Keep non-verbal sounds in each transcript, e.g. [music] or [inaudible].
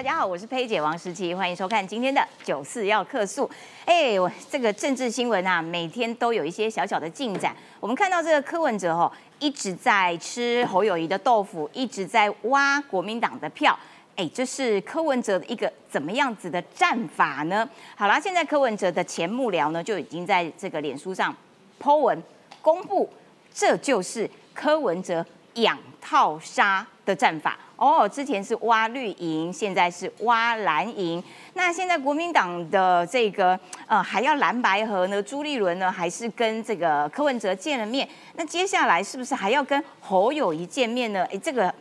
大家好，我是佩姐王时琪，欢迎收看今天的九四要客诉。哎，我这个政治新闻啊，每天都有一些小小的进展。我们看到这个柯文哲哦，一直在吃侯友谊的豆腐，一直在挖国民党的票。哎，这是柯文哲的一个怎么样子的战法呢？好啦，现在柯文哲的前幕僚呢，就已经在这个脸书上 po 文公布，这就是柯文哲养套杀的战法。哦，之前是挖绿营，现在是挖蓝营。那现在国民党的这个呃还要蓝白河呢？朱立伦呢还是跟这个柯文哲见了面？那接下来是不是还要跟侯友谊见面呢？哎，这个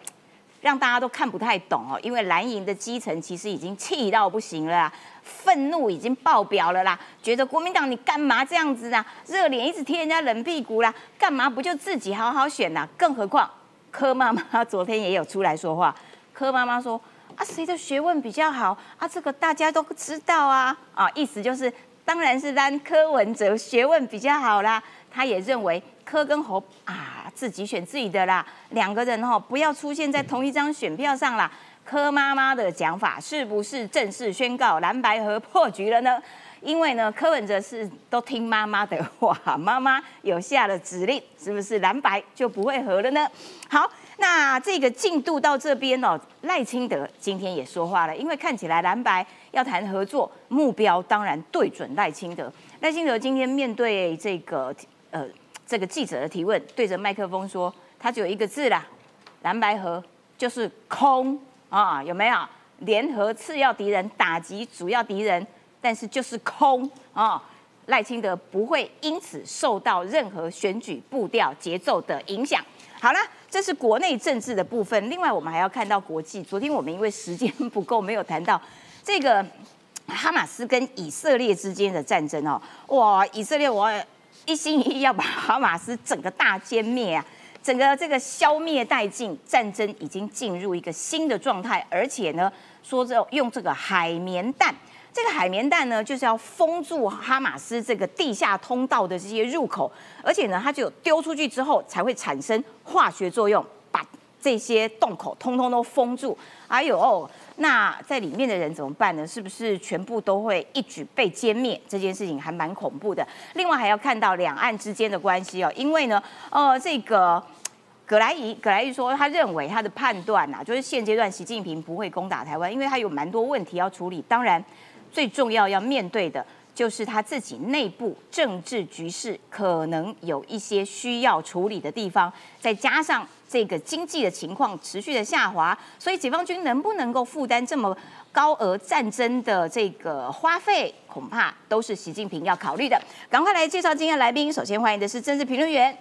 让大家都看不太懂哦，因为蓝营的基层其实已经气到不行了，愤怒已经爆表了啦，觉得国民党你干嘛这样子啊？热脸一直贴人家冷屁股啦，干嘛不就自己好好选呐？更何况。柯妈妈昨天也有出来说话，柯妈妈说啊，谁的学问比较好啊？这个大家都知道啊啊，意思就是当然是让柯文哲学问比较好啦。他也认为柯跟侯啊自己选自己的啦，两个人哈不要出现在同一张选票上啦。柯妈妈的讲法是不是正式宣告蓝白河破局了呢？因为呢，柯文哲是都听妈妈的话，妈妈有下了指令，是不是蓝白就不会合了呢？好，那这个进度到这边哦，赖清德今天也说话了，因为看起来蓝白要谈合作，目标当然对准赖清德。赖清德今天面对这个呃这个记者的提问，对着麦克风说，他只有一个字啦，蓝白合就是空啊，有没有？联合次要敌人，打击主要敌人。但是就是空啊，赖清德不会因此受到任何选举步调节奏的影响。好了，这是国内政治的部分。另外，我们还要看到国际。昨天我们因为时间不够，没有谈到这个哈马斯跟以色列之间的战争哦。哇，以色列我一心一意要把哈马斯整个大歼灭啊，整个这个消灭殆尽，战争已经进入一个新的状态，而且呢，说这用这个海绵弹。这个海绵弹呢，就是要封住哈马斯这个地下通道的这些入口，而且呢，它就丢出去之后才会产生化学作用，把这些洞口通通都封住。哎呦，那在里面的人怎么办呢？是不是全部都会一举被歼灭？这件事情还蛮恐怖的。另外还要看到两岸之间的关系哦，因为呢，呃，这个葛莱仪，葛莱仪说他认为他的判断呐，就是现阶段习近平不会攻打台湾，因为他有蛮多问题要处理。当然。最重要要面对的就是他自己内部政治局势可能有一些需要处理的地方，再加上这个经济的情况持续的下滑，所以解放军能不能够负担这么高额战争的这个花费，恐怕都是习近平要考虑的。赶快来介绍今天来宾，首先欢迎的是政治评论员、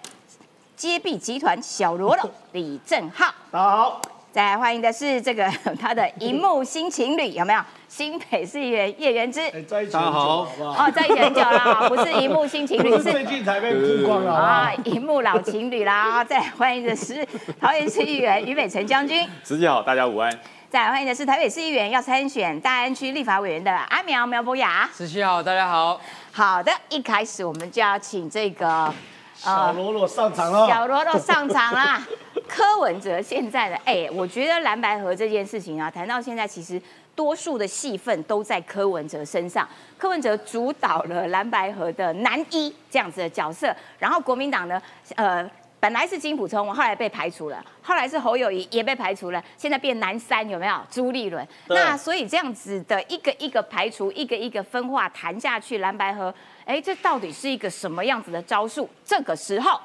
揭壁集团小罗罗李正浩，大家好。再来欢迎的是这个 [laughs] 他的荧幕新情侣，有没有？新北市议员叶元之，大家好，哦，在一起很久了，[laughs] 不是荧幕新情侣，是最近才被曝光了啊，荧幕老情侣啦。再欢迎的是桃园市议员于美辰将军，司机好，大家午安。再欢迎的是台北市议员要参选大安区立法委员的阿苗苗博雅，司机好，大家好。好的，一开始我们就要请这个小罗罗上场了，小罗罗上场啦。[laughs] 柯文哲现在的哎，我觉得蓝白河这件事情啊，谈到现在其实。多数的戏份都在柯文哲身上，柯文哲主导了蓝白河的男一这样子的角色，然后国民党呢，呃，本来是金普聪，后来被排除了，后来是侯友谊也被排除了，现在变男三有没有？朱立伦，那所以这样子的一个一个排除，一个一个分化谈下去，蓝白河，哎，这到底是一个什么样子的招数？这个时候，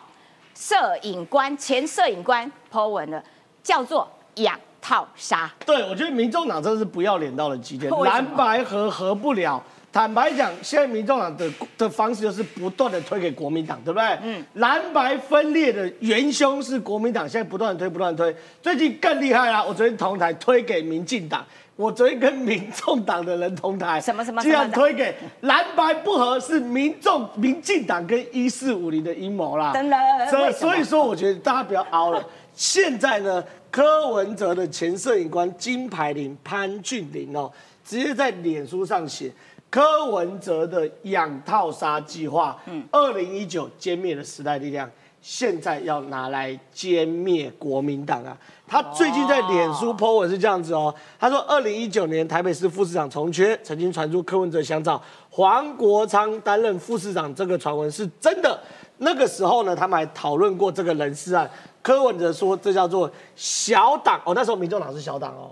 摄影官前摄影官 Po 文了，叫做养。套杀，对我觉得民众党真的是不要脸到了极点，蓝白合合不了。坦白讲，现在民众党的的方式就是不断的推给国民党，对不对？嗯，蓝白分裂的元凶是国民党，现在不断推，不断推。最近更厉害啦，我昨天同台推给民进党，我昨天跟民众党的人同台，什么什么，这样推给蓝白不合是民众民进党跟一四五零的阴谋啦。真的，所以所以说，我觉得大家不要熬了。现在呢？柯文哲的前摄影官金牌林潘俊林哦，直接在脸书上写柯文哲的养套杀计划，嗯，二零一九歼灭了时代力量，现在要拿来歼灭国民党啊！他最近在脸书 po 文是这样子哦，他说，二零一九年台北市副市长重缺，曾经传出柯文哲想找黄国昌担任副市长，这个传闻是真的。那个时候呢，他们还讨论过这个人事案。柯文哲说这叫做小党哦，那时候民众党是小党哦，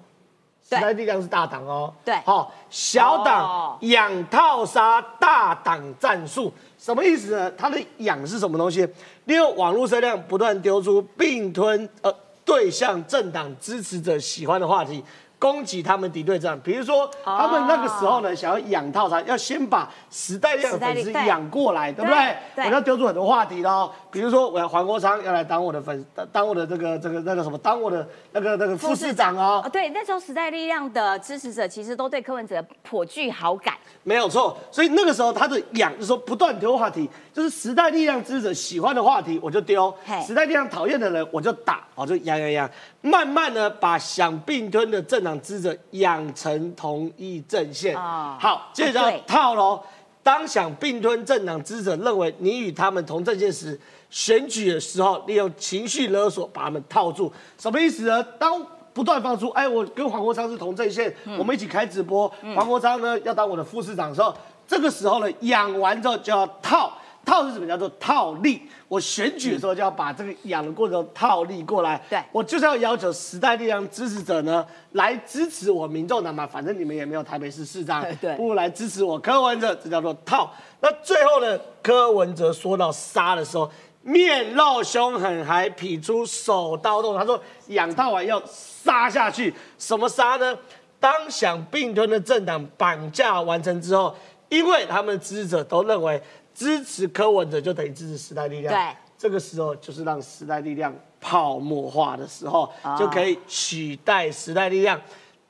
时代力量是大党哦。对，好，小党养套杀大党战术。什么意思呢？它的养是什么东西？利用网络声量不断丢出并吞呃对象政党支持者喜欢的话题。攻击他们敌对战，比如说他们那个时候呢，想要养套餐，要先把时代力量粉丝养过来，对不对？我要丢出很多话题喽，比如说我要黄国昌要来当我的粉，当我的这个这个那个什么，当我的那个那个副市长。哦。对，那时候时代力量的支持者其实都对柯文哲颇具好感。没有错，所以那个时候他的养就是说不断丢话题，就是时代力量支持者喜欢的话题我就丢，时代力量讨厌的人我就打，我就养养养，慢慢的把想并吞的政党支持者养成同一阵线。好，接着套喽。当想并吞政党支持者认为你与他们同阵线时，选举的时候利用情绪勒索把他们套住，什么意思呢？当不断放出，哎，我跟黄国昌是同阵线，我们一起开直播。黄国昌呢要当我的副市长的时候，这个时候呢养完之后就要套，套是什么？叫做套利。我选举的时候就要把这个养的过程套利过来。对，我就是要要求时代力量支持者呢来支持我民众党嘛，反正你们也没有台北市市长，[laughs] 对，不如来支持我柯文哲，这叫做套。那最后呢，柯文哲说到杀的时候。面露凶狠，还劈出手刀动他说养套完要杀下去，什么杀呢？当想并吞的政党绑架完成之后，因为他们的支持者都认为支持柯文哲就等于支持时代力量，对，这个时候就是让时代力量泡沫化的时候，就可以取代时代力量。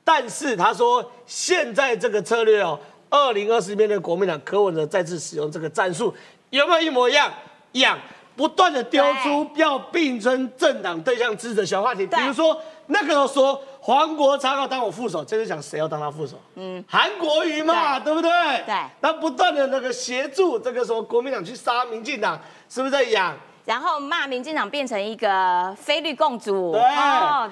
但是他说现在这个策略哦，二零二四年的国民党柯文哲再次使用这个战术，有没有一模一样？一样。不断的丢出要并称政党对象支持的小话题，比如说那个时候说黄国昌要当我副手，这就讲谁要当他副手？嗯，韩国瑜嘛，对不对？对。那不断的那个协助这个时候国民党去杀民进党，是不是在养？然后骂民进党变成一个菲律共主。对，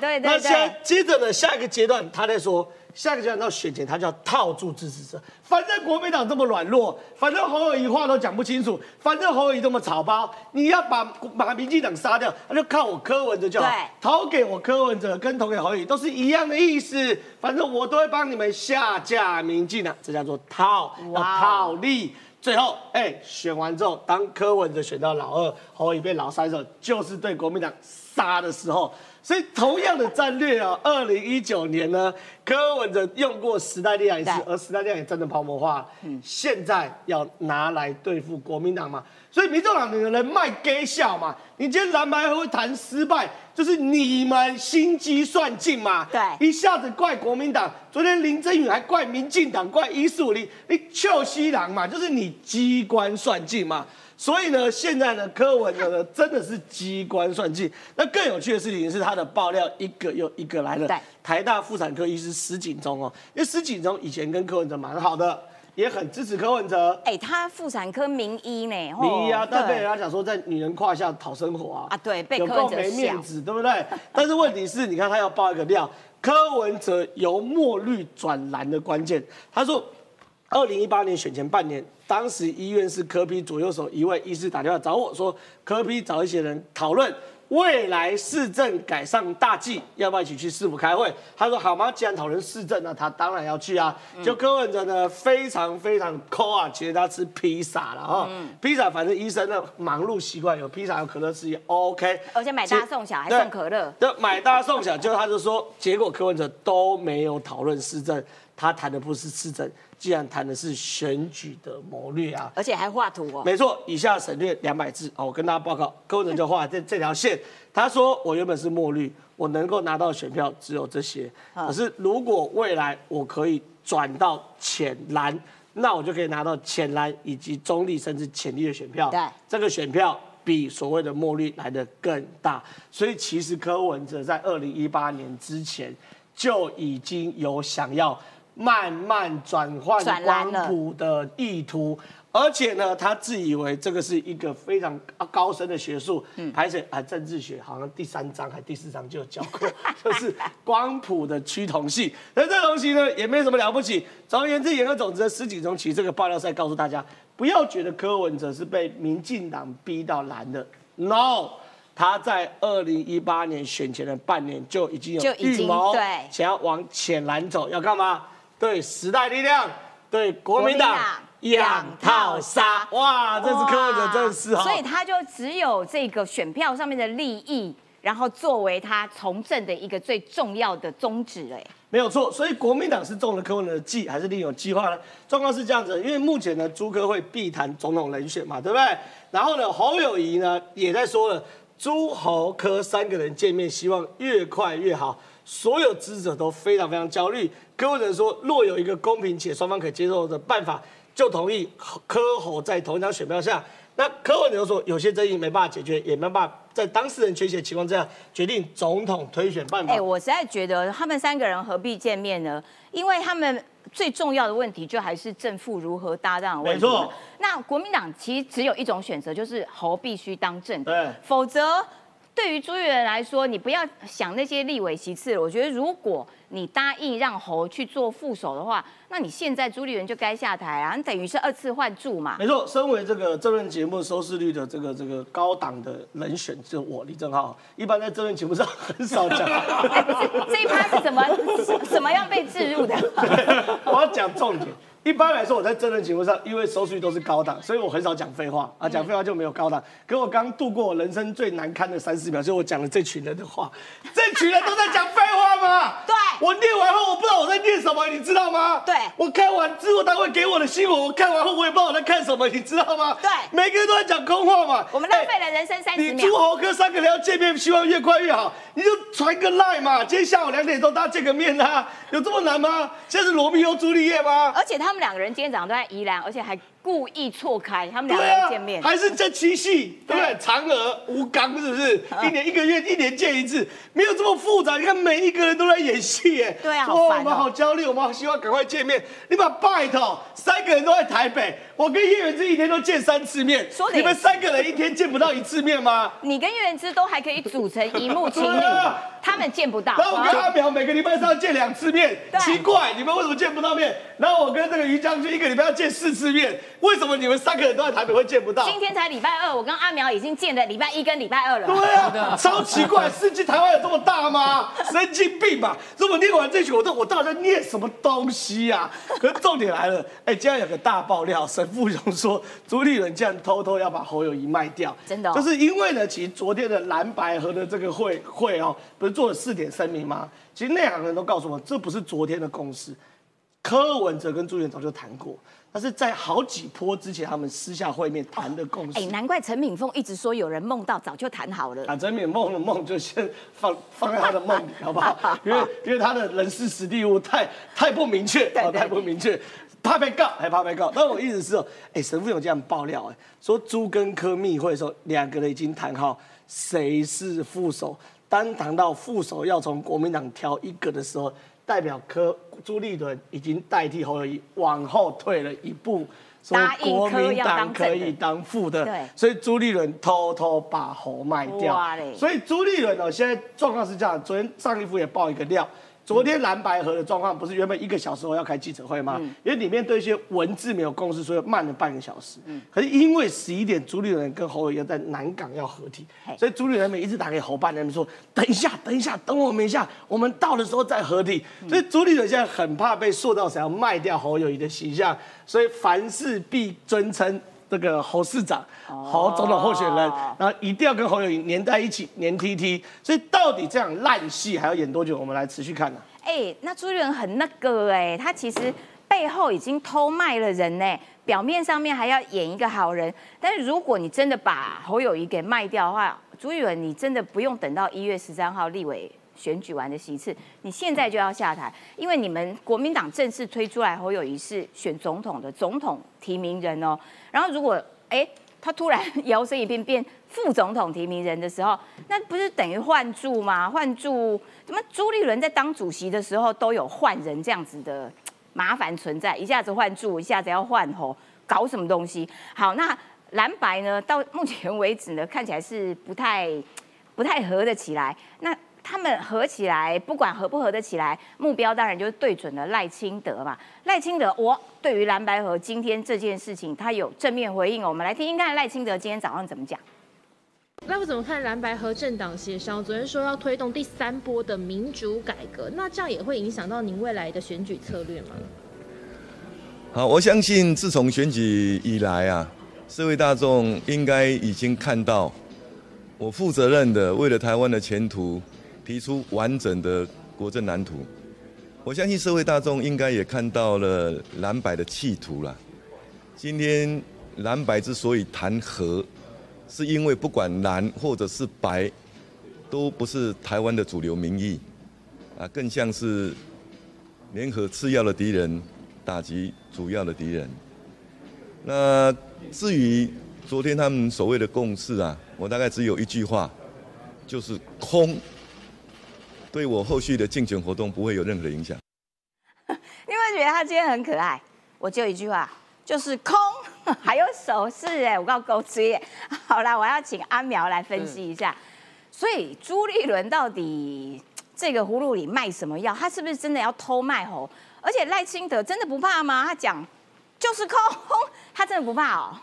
对对对。那接接着呢，下一个阶段他在说。下个阶段到选前，他就要套住支持者。反正国民党这么软弱，反正侯友谊话都讲不清楚，反正侯友谊这么草包，你要把把民进党杀掉，那就靠我柯文哲就好。投给我柯文哲跟投给侯友谊都是一样的意思，反正我都会帮你们下架民进党，这叫做套，要套利。最后，哎，选完之后，当柯文哲选到老二，侯友谊变老三的时候，就是对国民党杀的时候。所以同样的战略啊，二零一九年呢，柯文哲用过时代力量一次，而时代力量也真的泡沫化。嗯，现在要拿来对付国民党嘛？所以民众党的人卖给笑嘛？你今天蓝白会谈失败，就是你们心机算尽嘛？对，一下子怪国民党，昨天林真宇还怪民进党，怪一四五零，你臭西郎嘛？就是你机关算尽嘛？所以呢，现在呢，柯文哲呢真的是机关算尽。那更有趣的事情是，他的爆料一个又一个来了。台大妇产科医师石景忠哦，因为石景忠以前跟柯文哲蛮好的，也很支持柯文哲。哎，他妇产科名医呢？名医啊，但被人家讲说在女人胯下讨生活啊。啊，对，被柯文哲没面子，对不对？[laughs] 但是问题是，你看他要爆一个料，柯文哲由墨绿转蓝的关键，他说，二零一八年选前半年。当时医院是科批左右手一位医师打电话找我说，科批找一些人讨论未来市政改善大计，要不要一起去市府开会？他说好吗？既然讨论市政，那他当然要去啊。就柯文哲呢，非常非常抠啊，其实他吃披萨了哈。披萨反正医生呢忙碌习惯，有披萨有可乐吃也 OK。而且买大送小还送可乐。对，买大送小，就他就说，结果柯文哲都没有讨论市政，他谈的不是市政。既然谈的是选举的谋略啊，而且还画图哦。没错，以下省略两百字哦，我跟大家报告，柯文哲就画这这条线。他说我原本是墨绿，我能够拿到选票只有这些。可是如果未来我可以转到浅蓝，那我就可以拿到浅蓝以及中立甚至浅绿的选票。对，这个选票比所谓的墨绿来的更大。所以其实柯文哲在二零一八年之前就已经有想要。慢慢转换光谱的意图，而且呢，他自以为这个是一个非常高深的学术，嗯，而且啊，政治学好像第三章还第四章就有教过，[laughs] 就是光谱的趋同性。那这东西呢，也没什么了不起。总而言之，言而总之，十几中期这个爆料赛告诉大家，不要觉得柯文哲是被民进党逼到蓝的，no，他在二零一八年选前的半年就已经有预谋，对，想要往浅蓝走，要干嘛？对时代力量，对国民党。养套杀，哇，这是柯文哲真是所以他就只有这个选票上面的利益，然后作为他从政的一个最重要的宗旨，哎，没有错。所以国民党是中了柯文哲的计，还是另有计划呢？状况是这样子，因为目前呢，朱科会必谈总统人选嘛，对不对？然后呢，侯友谊呢也在说了，朱侯科三个人见面，希望越快越好。所有支持者都非常非常焦虑。柯文哲说，若有一个公平且双方可接受的办法。就同意柯侯在同一张选票下，那柯文哲说有些争议没办法解决，也没办法在当事人缺席的情况之下决定总统推选办法。哎，我实在觉得他们三个人何必见面呢？因为他们最重要的问题就还是正负如何搭档。没错。那国民党其实只有一种选择，就是侯必须当正，对，否则。对于朱立伦来说，你不要想那些立委其次了。我觉得，如果你答应让侯去做副手的话，那你现在朱立伦就该下台啊！你等于是二次换柱嘛。没错，身为这个这轮节目收视率的这个这个高档的人选，就我李正浩，一般在这轮节目上很少讲。这一趴是怎么怎么样被置入的？[laughs] 我要讲重点。一般来说，我在真人节目上，因为收视率都是高档，所以我很少讲废话啊，讲废话就没有高档。可我刚度过我人生最难堪的三十秒，所以我讲了这群人的话，这群人都在讲废话吗？对，我念完后，我不知道我在念什么，你知道吗？对，我看完制作单位给我的新闻，我看完后我也不知道我在看什么，你知道吗？对，每个人都在讲空话嘛。我们浪费了人生三十秒。你诸侯哥三个人要见面，希望越快越好，你就传个赖嘛。今天下午两点钟大家见个面啊，有这么难吗？现在是罗密欧朱丽叶吗？而且他们两个人今天早上都。在宜兰，而且还故意错开，他们两个人见面，还是这七夕，对不对？嫦娥、吴刚是不是？一年一个月，一年见一次，没有这么复杂。你看每一个人都在演戏，哎。对啊，我们好焦虑，我们好希望赶快见面。你把拜托，三个人都在台北，我跟叶元之一天都见三次面，你们三个人一天见不到一次面吗？你跟叶元之都还可以组成一幕情侣，[laughs] 他们见不到。然后我跟阿苗每个礼拜上见两次面，奇怪，你们为什么见不到面？然后我跟这个于将军一个礼拜要见四次面，为什么你们三个人都在台北会见不到？今天才礼拜二，我跟阿苗已经见了礼拜一跟礼拜二了。对啊，超奇怪，[laughs] 世纪台湾有这么大吗？神经病吧！如果念完这句，我都我到底在念什么东西呀？可是重点来了，哎，今天有个大爆料，沈富雄说朱立伦竟然偷偷要把侯友谊卖掉，真的？就是因为呢，其实昨天的蓝白河的这个会会哦，不是做了四点声明吗？其实内行人都告诉我，这不是昨天的共识。柯文哲跟朱元早就谈过，但是在好几波之前，他们私下会面谈的共识。哎，难怪陈敏凤一直说有人梦到，早就谈好了。啊，陈敏凤的梦就先放放在他的梦里，好不好？[laughs] 因为因为他的人事实地物太太不明确，太不明确，怕被告还怕被告。但我意思是哦，哎，神父有这样爆料，哎，说朱跟柯密会的时候，两个人已经谈好谁是副手，当谈到副手要从国民党挑一个的时候。代表柯朱立伦已经代替侯友谊往后退了一步，说国民党可以当副的，所以朱立伦偷偷把侯卖掉。所以朱立伦哦，现在状况是这样，昨天上一副也爆一个料。昨天蓝白河的状况不是原本一个小时后要开记者会吗？因为里面对一些文字没有共识，所以慢了半个小时。嗯，可是因为十一点朱立伦跟侯友谊在南港要合体，所以朱立伦每一直打给侯办人说：“等一下，等一下，等我们一下，我们到的时候再合体。”所以朱立伦现在很怕被塑造成要卖掉侯友谊的形象，所以凡事必尊称。这个侯市长、侯总统候选人，然后一定要跟侯友谊连在一起，连 T T。所以到底这样烂戏还要演多久？我们来持续看呢。哎，那朱立伦很那个哎，他其实背后已经偷卖了人呢，表面上面还要演一个好人。但是如果你真的把侯友谊给卖掉的话，朱立伦你真的不用等到一月十三号立委。选举完的席次，你现在就要下台，因为你们国民党正式推出来侯友谊是选总统的总统提名人哦。然后如果哎他突然 [laughs] 摇身一变变副总统提名人的时候，那不是等于换柱吗？换柱怎么朱立伦在当主席的时候都有换人这样子的麻烦存在，一下子换柱，一下子要换侯。搞什么东西？好，那蓝白呢？到目前为止呢，看起来是不太不太合得起来。那他们合起来，不管合不合得起来，目标当然就是对准了赖清德嘛。赖清德，我对于蓝白河今天这件事情，他有正面回应哦。我们来听听看赖清德今天早上怎么讲。那我怎么看蓝白河政党协商？昨天说要推动第三波的民主改革，那这样也会影响到您未来的选举策略吗？好，我相信自从选举以来啊，社会大众应该已经看到我负责任的为了台湾的前途。提出完整的国政蓝图，我相信社会大众应该也看到了蓝白的企图了。今天蓝白之所以谈和，是因为不管蓝或者是白，都不是台湾的主流民意，啊，更像是联合次要的敌人，打击主要的敌人。那至于昨天他们所谓的共识啊，我大概只有一句话，就是空。对我后续的竞选活动不会有任何的影响。[laughs] 你会觉得他今天很可爱？我就一句话，就是空，[laughs] 还有手势哎，我告狗追。[laughs] 好了，我要请阿苗来分析一下。所以朱立伦到底这个葫芦里卖什么药？他是不是真的要偷卖猴？而且赖清德真的不怕吗？他讲就是空，他真的不怕哦。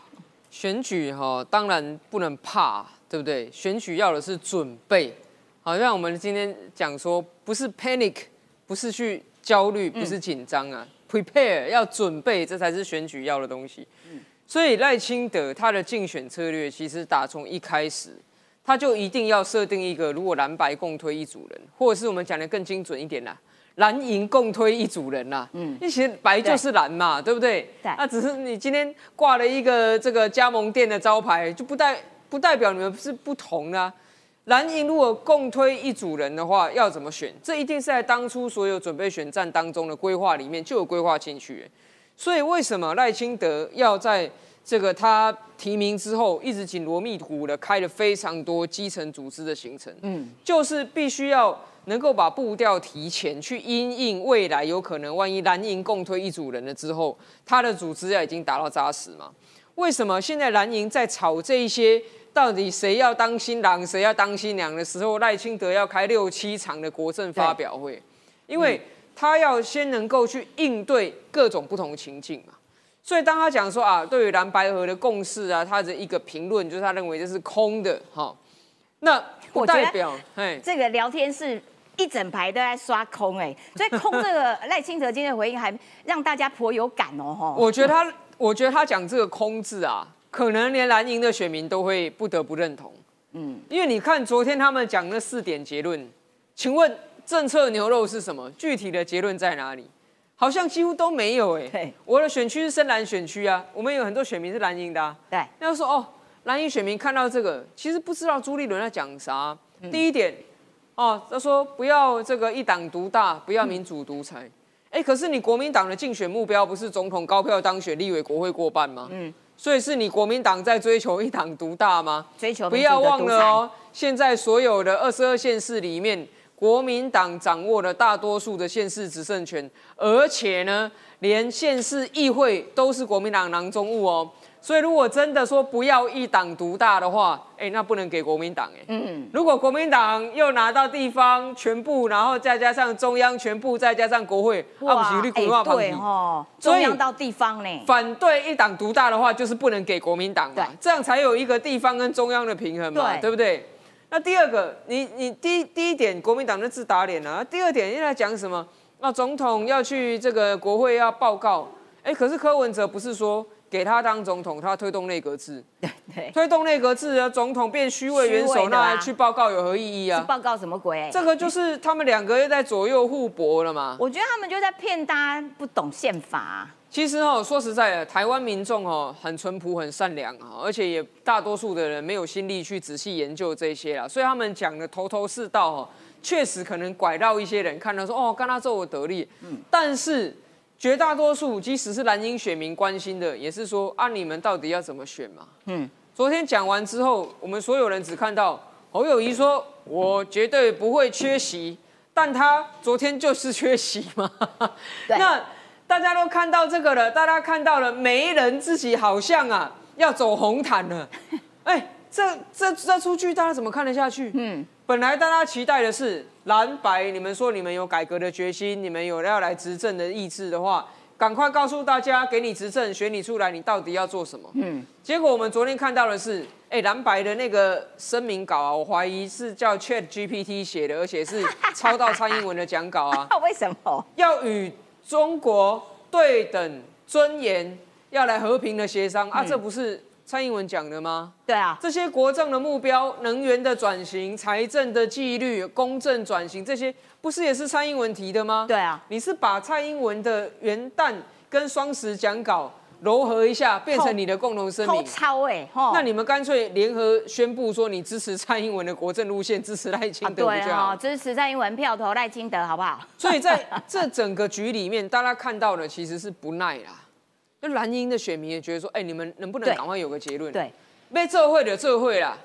选举哈，当然不能怕，对不对？选举要的是准备。好像我们今天讲说，不是 panic，不是去焦虑，不是紧张啊，prepare 要准备，这才是选举要的东西。所以赖清德他的竞选策略，其实打从一开始，他就一定要设定一个，如果蓝白共推一组人，或者是我们讲的更精准一点啦，蓝银共推一组人啦。嗯，其实白就是蓝嘛，对不对？对。那只是你今天挂了一个这个加盟店的招牌，就不代不代表你们是不同的。蓝营如果共推一组人的话，要怎么选？这一定是在当初所有准备选战当中的规划里面就有规划进去。所以为什么赖清德要在这个他提名之后，一直紧锣密鼓的开了非常多基层组织的行程？嗯，就是必须要能够把步调提前，去因应未来有可能万一蓝营共推一组人了之后，他的组织要已经达到扎实嘛？为什么现在蓝营在炒这一些？到底谁要当新郎，谁要当新娘的时候，赖清德要开六七场的国政发表会，因为他要先能够去应对各种不同情境嘛。所以当他讲说啊，对于蓝白河的共识啊，他的一个评论就是他认为这是空的哈。那不代表，哎，这个聊天室一整排都在刷空哎，所以空这个赖清德今天的回应还让大家颇有感哦哈。我觉得他，我觉得他讲这个空字啊。可能连蓝营的选民都会不得不认同，嗯，因为你看昨天他们讲那四点结论，请问政策牛肉是什么？具体的结论在哪里？好像几乎都没有哎。对，我的选区是深蓝选区啊，我们有很多选民是蓝营的。对，要说哦，蓝营选民看到这个，其实不知道朱立伦在讲啥。第一点，哦，他说不要这个一党独大，不要民主独裁。哎，可是你国民党的竞选目标不是总统高票当选，立委国会过半吗？嗯。所以是你国民党在追求一党独大吗？追求不要忘了哦，现在所有的二十二县市里面，国民党掌握了大多数的县市执政权，而且呢，连县市议会都是国民党囊中物哦。所以，如果真的说不要一党独大的话，哎，那不能给国民党哎。嗯。如果国民党又拿到地方全部，然后再加上中央全部，再加上国会，哇，哎，对哈，中央到地方呢。反对一党独大的话，就是不能给国民党嘛，这样才有一个地方跟中央的平衡嘛，对不对？那第二个，你你第第一点，国民党的自打脸了。第二点，又在讲什么？那总统要去这个国会要报告，哎，可是柯文哲不是说？给他当总统，他推动内阁制，[laughs] 对对，推动内阁制啊，总统变虚位元首，那去报告有何意义啊？报告什么鬼？这个就是他们两个又在左右互搏了嘛。我觉得他们就在骗大家不懂宪法。其实哦，说实在的，台湾民众哦很淳朴、很善良啊，而且也大多数的人没有心力去仔细研究这些啦，所以他们讲的头头是道哦，确实可能拐到一些人看到说哦，跟他做我得利，嗯，但是。绝大多数，即使是蓝营选民关心的，也是说啊，你们到底要怎么选嘛？嗯，昨天讲完之后，我们所有人只看到侯友谊说，我绝对不会缺席，但他昨天就是缺席嘛。[laughs] 那大家都看到这个了，大家看到了，媒人自己好像啊要走红毯了。[laughs] 哎，这这这出剧大家怎么看得下去？嗯，本来大家期待的是蓝白，你们说你们有改革的决心，你们有要来执政的意志的话，赶快告诉大家，给你执政，选你出来，你到底要做什么？嗯，结果我们昨天看到的是，哎，蓝白的那个声明稿啊，我怀疑是叫 Chat GPT 写的，而且是抄到蔡英文的讲稿啊。[laughs] 为什么？要与中国对等尊严，要来和平的协商啊？这不是蔡英文讲的吗？对啊，这些国政的目标、能源的转型、财政的纪律、公正转型，这些不是也是蔡英文提的吗？对啊，你是把蔡英文的元旦跟双十讲稿糅合一下，变成你的共同声明。超哎，那你们干脆联合宣布说，你支持蔡英文的国政路线，支持赖清德对啊，支持蔡英文票投赖清德，好不好？所以在这整个局里面，大家看到的其实是不耐啦。那蓝营的选民也觉得说，哎，你们能不能赶快有个结论？对，被这会的这会啦。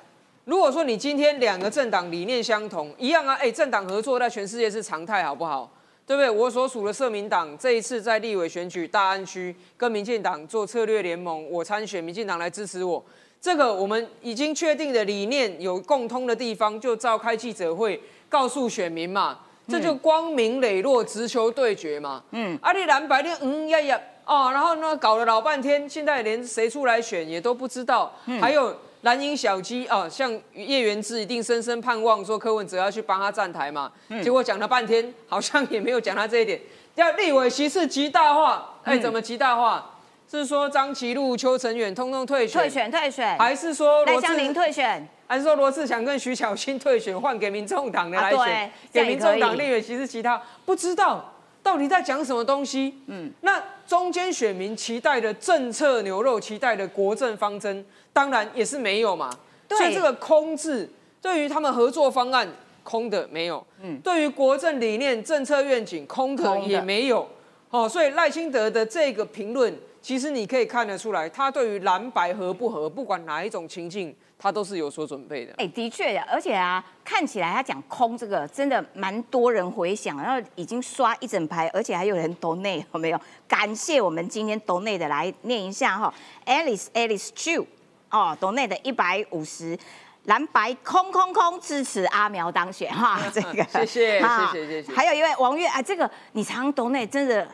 如果说你今天两个政党理念相同，一样啊，哎，政党合作在全世界是常态，好不好？对不对？我所属的社民党这一次在立委选举大安区跟民进党做策略联盟，我参选，民进党来支持我。这个我们已经确定的理念有共通的地方，就召开记者会告诉选民嘛，这就光明磊落直球对决嘛。嗯，阿里蓝白的嗯呀呀哦，然后呢搞了老半天，现在连谁出来选也都不知道，还有。蓝营小鸡啊，像叶元之一定深深盼望说柯文哲要去帮他站台嘛，结果讲了半天，好像也没有讲他这一点。要立委席次极大化，哎，怎么极大化？是说张其禄、邱成远通通退选？退选退选？还是说罗志林退选？还是说罗志祥跟徐巧芯退选，换给民众党的来选？给民众党立委席次其他？不知道到底在讲什么东西？嗯，那中间选民期待的政策牛肉，期待的国政方针。当然也是没有嘛，所以这个空字对于他们合作方案空的没有，嗯，对于国政理念、政策愿景空的。也没有，哦，所以赖清德的这个评论，其实你可以看得出来，他对于蓝白合不合，不管哪一种情境，他都是有所准备的。哎，的确，而且啊，看起来他讲空这个真的蛮多人回想，然后已经刷一整排，而且还有人抖内有没有？感谢我们今天抖内的来念一下哈，Alice Alice Chu。哦，岛内的一百五十蓝白空空空支持阿苗当选哈，这个 [laughs] 谢谢谢谢谢谢。还有一位王月啊，这个你常懂内真的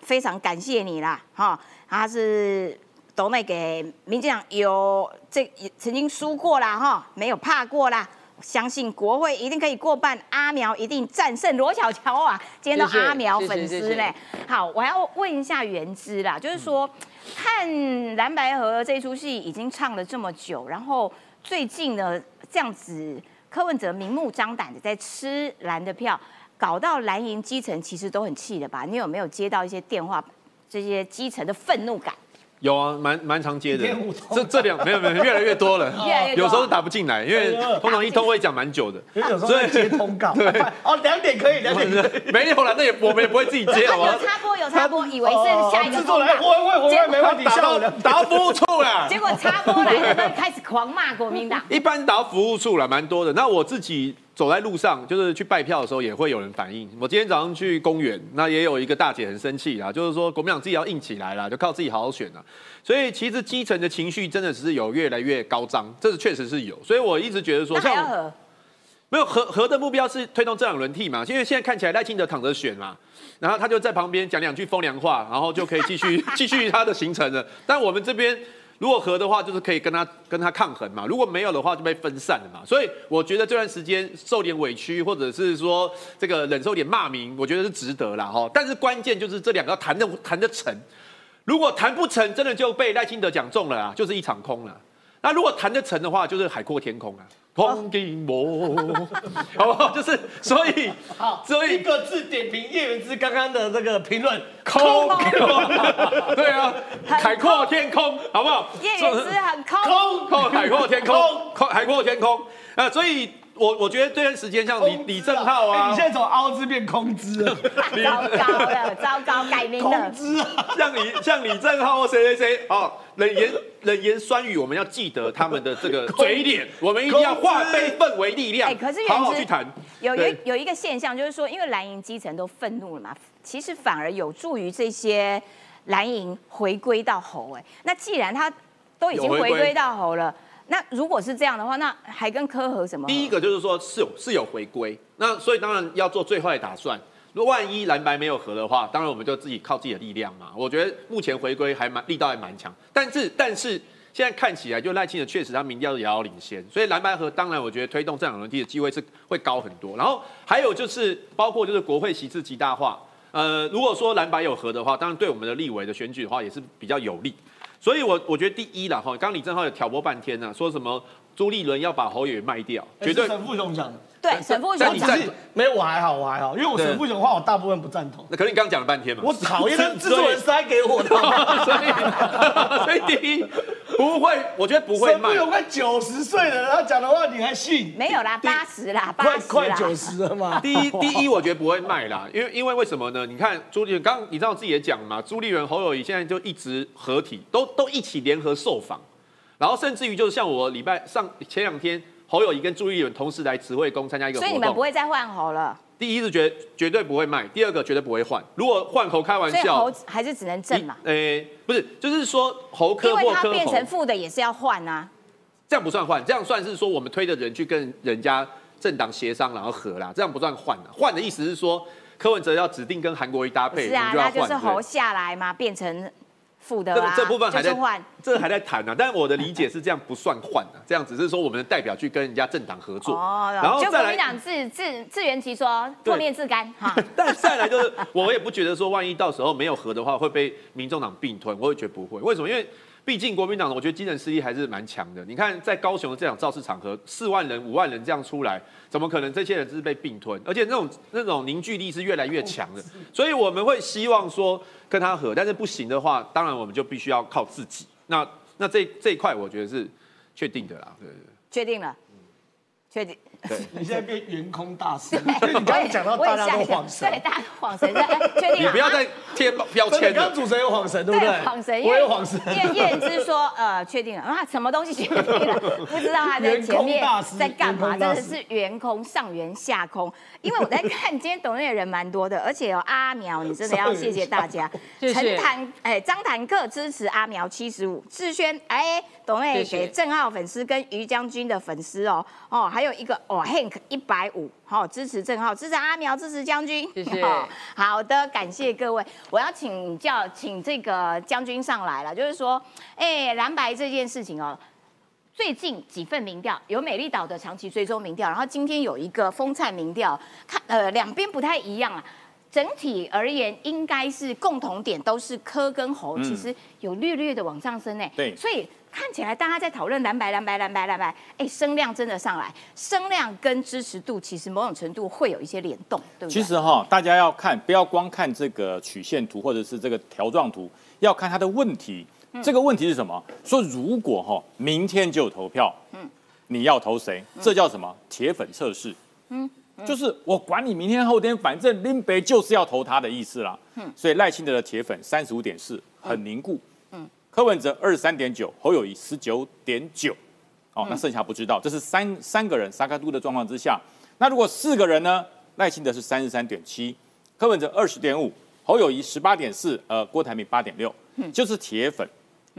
非常感谢你啦哈，他是岛内给民进党有这曾经输过啦哈，没有怕过啦，相信国会一定可以过半，阿苗一定战胜罗小乔啊，[laughs] 今天都阿苗粉丝嘞。好，我要问一下原之啦，就是说。看蓝白河这出戏已经唱了这么久，然后最近呢这样子，柯文哲明目张胆的在吃蓝的票，搞到蓝营基层其实都很气的吧？你有没有接到一些电话，这些基层的愤怒感？有啊，蛮蛮常接的。这这两没有没有越来越多了，[laughs] 有时候打不进来，因为通常一通会讲蛮久的，所以接通告。对，[laughs] 哦，两点可以，两点没有了，那也我们也不会自己接，好吗？有插播有插播，以为是下一个通告。我会我会没问题，打到打到服务处了。结果插播来了，开始狂骂国民党。[laughs] 一般打到服务处了，蛮多的。那我自己。走在路上，就是去拜票的时候，也会有人反映。我今天早上去公园，那也有一个大姐很生气啊，就是说国民党自己要硬起来了，就靠自己好好选啊。所以其实基层的情绪真的是有越来越高涨，这是确实是有。所以我一直觉得说，像没有和和的目标是推动这两轮替嘛，因为现在看起来赖清德躺着选嘛，然后他就在旁边讲两句风凉话，然后就可以继续 [laughs] 继续他的行程了。但我们这边。如果和的话，就是可以跟他跟他抗衡嘛；如果没有的话，就被分散了嘛。所以我觉得这段时间受点委屈，或者是说这个忍受点骂名，我觉得是值得了哈。但是关键就是这两个要谈的谈得成，如果谈不成，真的就被赖清德讲中了啊，就是一场空了。那如果谈得成的话，就是海阔天空啊。空给我，好不好？[laughs] 就是所以，好，所以一个字点评叶元之刚刚的这个评论，空，[laughs] 对啊，海阔天空，好不好？叶元之很空，空，海阔天空，空，海阔天空。啊！所以我我觉得这段时间像李李正浩啊，哎你现在从凹字变空资了，[laughs] 糟糕了，糟糕，改名空了。资啊！[laughs] 像李像李正浩或谁谁谁哦，冷言冷言酸语，我们要记得他们的这个 [laughs] 嘴脸，我们一定要化悲愤为力量，哎可是好好去谈。有有有一个现象，就是说，因为蓝营基层都愤怒了嘛，其实反而有助于这些蓝营回归到侯。哎，那既然他都已经回归回归到侯了，那如果是这样的话，那还跟科和什么？第一个就是说是有是有回归，那所以当然要做最坏的打算。如果万一蓝白没有合的话，当然我们就自己靠自己的力量嘛。我觉得目前回归还蛮力道还蛮强，但是但是现在看起来，就赖清德确实他民调遥遥领先，所以蓝白合当然我觉得推动政党轮替的机会是会高很多。然后还有就是包括就是国会席次极大化，呃，如果说蓝白有合的话，当然对我们的立委的选举的话也是比较有利。所以我我觉得第一啦哈，刚刚李正浩有挑拨半天呢、说什么朱立伦要把侯友宜卖掉，绝对讲的。对沈富雄但你赞我只是没有，我还好，我还好，因为我沈富雄的话，我大部分不赞同。那可是你刚刚讲了半天嘛，我讨厌 [laughs] 那制作人塞给我的。[laughs] 所以 [laughs] 所以第一不会，我觉得不会卖沈富。雄快九十岁了，他讲的话你还信？没有啦，八十啦，八快十。快九十了嘛？第一，第一，我觉得不会卖啦，因为因为为什么呢？你看朱立伦，刚刚你知道自己也讲嘛，朱立伦、侯友谊现在就一直合体，都都一起联合受访，然后甚至于就是像我礼拜上前两天，侯友谊跟朱立伦同时来慈惠宫参加一个活所以你们不动。会再换侯了，第一是绝绝对不会卖，第二个绝对不会换。如果换侯开玩笑侯，还是只能正嘛，诶、不是，就是说侯科因为或科侯他变成，负的也是要换啊。这样不算换，这样算是说我们推的人去跟人家政党协商，然后合啦，这样不算换啊。换的意思是说，柯文哲要指定跟韩国瑜搭配，是啊。那就是对侯下来嘛，变成副的啊。这这部分还在。这还在谈呢、但我的理解是这样不算换啊，[laughs] 这样只是说我们的代表去跟人家政党合作，然后再来就国民党自自自圆其说，对破面自干哈。[laughs] 但再来就是，我也不觉得说，万一到时候没有合的话，会被民众党并吞，我也觉得不会。为什么？因为毕竟国民党，我觉得精神势力还是蛮强的。你看，在高雄的这场造势场合，四万人、五万人这样出来，怎么可能这些人是被并吞？而且那种那种凝聚力是越来越强的。所以我们会希望说跟他合，但是不行的话，当然我们就必须要靠自己。那那这这一块，我觉得是确定的啦。对对确定了，确定。对。[laughs] 你现在变圆空大师，因 [laughs] 为你刚刚讲到大家都晃神对，，大家都晃神，哎确定。你不要再啊贴标签了。刚刚主持人有晃神，对不对？晃神，我有晃神。叶叶人之说，呃，确定了啊，什么东西确定了？[laughs] 不知道他在前面在干嘛，真的是圆空上圆下空。因为我在看今天懂内的人蛮多的，而且有阿苗，你真的要谢谢大家。陈坦哎，张坦克支持阿苗七十五，志轩哎，董内谢谢给郑浩粉丝跟于将军的粉丝哦哦，还有一个哦 Hank 一百五，好支持郑浩，支持阿苗，支持将军，谢谢哦 [laughs] 好的，感谢各位。我要请教，请这个将军上来了，就是说，哎，蓝白这件事情哦。最近几份民调有美丽岛的长期追踪民调，然后今天有一个风灿民调，看呃两边不太一样啊。整体而言，应该是共同点都是柯跟侯，其实有略略的往上升呢。对所以看起来大家在讨论蓝白蓝白蓝白蓝白，哎，声量真的上来，声量跟支持度其实某种程度会有一些联动，对不对？其实哈，大家要看，不要光看这个曲线图或者是这个条状图，要看它的问题。这个问题是什么？说如果哈明天就有投票，嗯，你要投谁？这叫什么？铁粉测试。嗯，就是我管你明天后天，反正林北就是要投他的意思啦。嗯，所以赖清德的铁粉三十五点四，很凝固。嗯，柯文哲二十三点九，侯友谊十九点九。哦，那剩下不知道，这是三三个人沙卡都的状况之下。那如果四个人呢？赖清德是三十三点七，柯文哲二十点五，侯友谊十八点四，呃，郭台铭八点六，就是铁粉。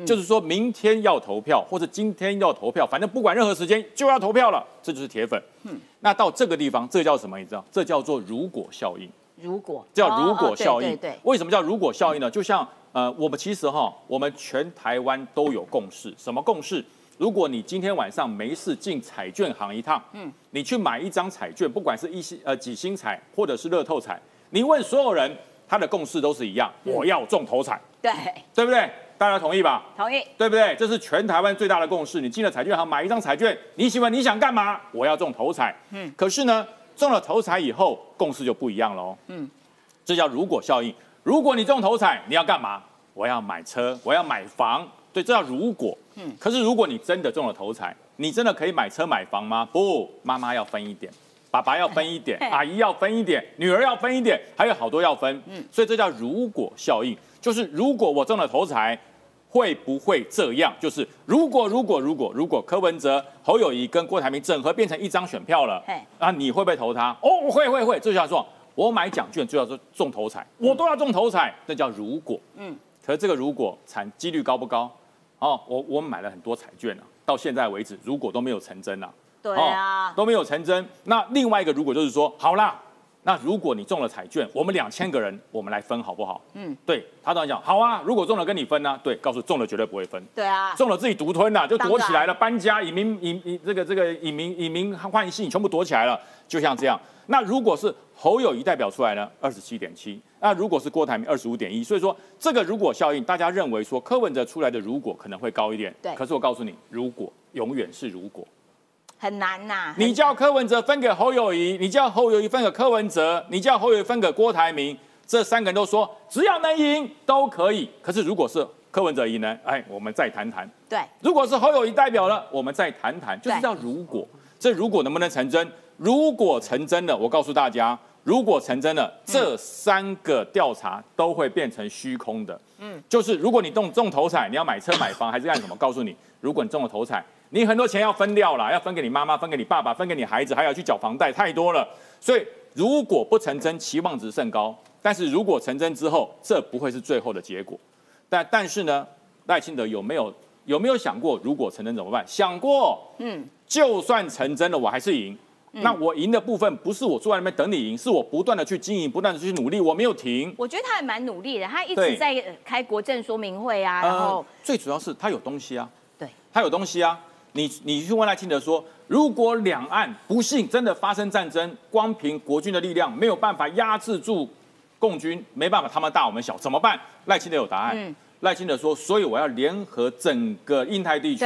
就是说明天要投票，或者今天要投票，反正不管任何时间就要投票了，这就是铁粉。嗯那到这个地方，这叫什么？你知道？这叫做如果效应。如果叫如果效应。对对对为什么叫如果效应呢？就像呃，我们其实哈，我们全台湾都有共识。什么共识？如果你今天晚上没事进彩券行一趟，嗯，你去买一张彩券，不管是一星呃几星彩或者是乐透彩，你问所有人，他的共识都是一样，我要中头彩，对，对不对？大家同意吧？同意。对不对？这是全台湾最大的共识。你进了彩券行买一张彩券，你喜欢你想干嘛？我要中头彩。嗯，可是呢，中了头彩以后，共识就不一样喽。嗯，这叫如果效应。如果你中头彩，你要干嘛？我要买车，我要买房。对，这叫如果。嗯，可是如果你真的中了头彩，你真的可以买车买房吗？不，妈妈要分一点，爸爸要分一点，阿姨要分一点，女儿要分一点，还有好多要分。嗯，所以这叫如果效应，就是如果我中了头彩，会不会这样？就是如果如果如果如果柯文哲、侯友谊跟郭台铭整合变成一张选票了，啊，你会不会投他？哦，会会会，这叫做我买奖券就要做中头彩，我都要中头彩，那叫如果。嗯，可是这个如果产几率高不高？哦，我我买了很多彩券啊，到现在为止如果都没有成真啊。对啊，都没有成真。那另外一个如果就是说，好啦。那如果你中了彩券，我们两千个人，我们来分好不好？嗯，对他当然讲好啊。如果中了跟你分呢？对，告诉中了绝对不会分。对啊，中了自己独吞呐，就躲起来了，搬家、以民、以以这个这个以民以民换姓，全部躲起来了。就像这样。那如果是侯友谊代表出来呢？二十七点七。那如果是郭台铭二十五点一。所以说这个如果效应，大家认为说柯文哲出来的如果可能会高一点。对。可是我告诉你，如果永远是如果。很难呐！你叫柯文哲分给侯友谊，你叫侯友谊分给柯文哲，你叫侯友谊分给郭台铭，这三个人都说只要能赢都可以。可是如果是柯文哲赢呢？哎，我们再谈谈。对，如果是侯友谊代表了，我们再谈谈。就是叫如果，这如果能不能成真？如果成真了，我告诉大家，如果成真了，这三个调查都会变成虚空的。嗯，就是如果你中中头彩，你要买车买房还是干什么？告诉你，如果你中了头彩。你很多钱要分掉了，要分给你妈妈，分给你爸爸，分给你孩子，还要去缴房贷，太多了。所以如果不成真，期望值甚高。但是如果成真之后，这不会是最后的结果。但但是呢，赖清德有没有有没有想过，如果成真怎么办？想过。嗯，就算成真了，我还是赢。那我赢的部分不是我坐在那边等你赢，是我不断的去经营，不断的去努力，我没有停。我觉得他还蛮努力的，他一直在开国政说明会啊，然后最主要是他有东西啊。对，他有东西啊。你你去问赖清德说，如果两岸不幸真的发生战争，光凭国军的力量没有办法压制住共军，没办法他们大我们小怎么办？赖清德有答案。赖清德说，所以我要联合整个印太地区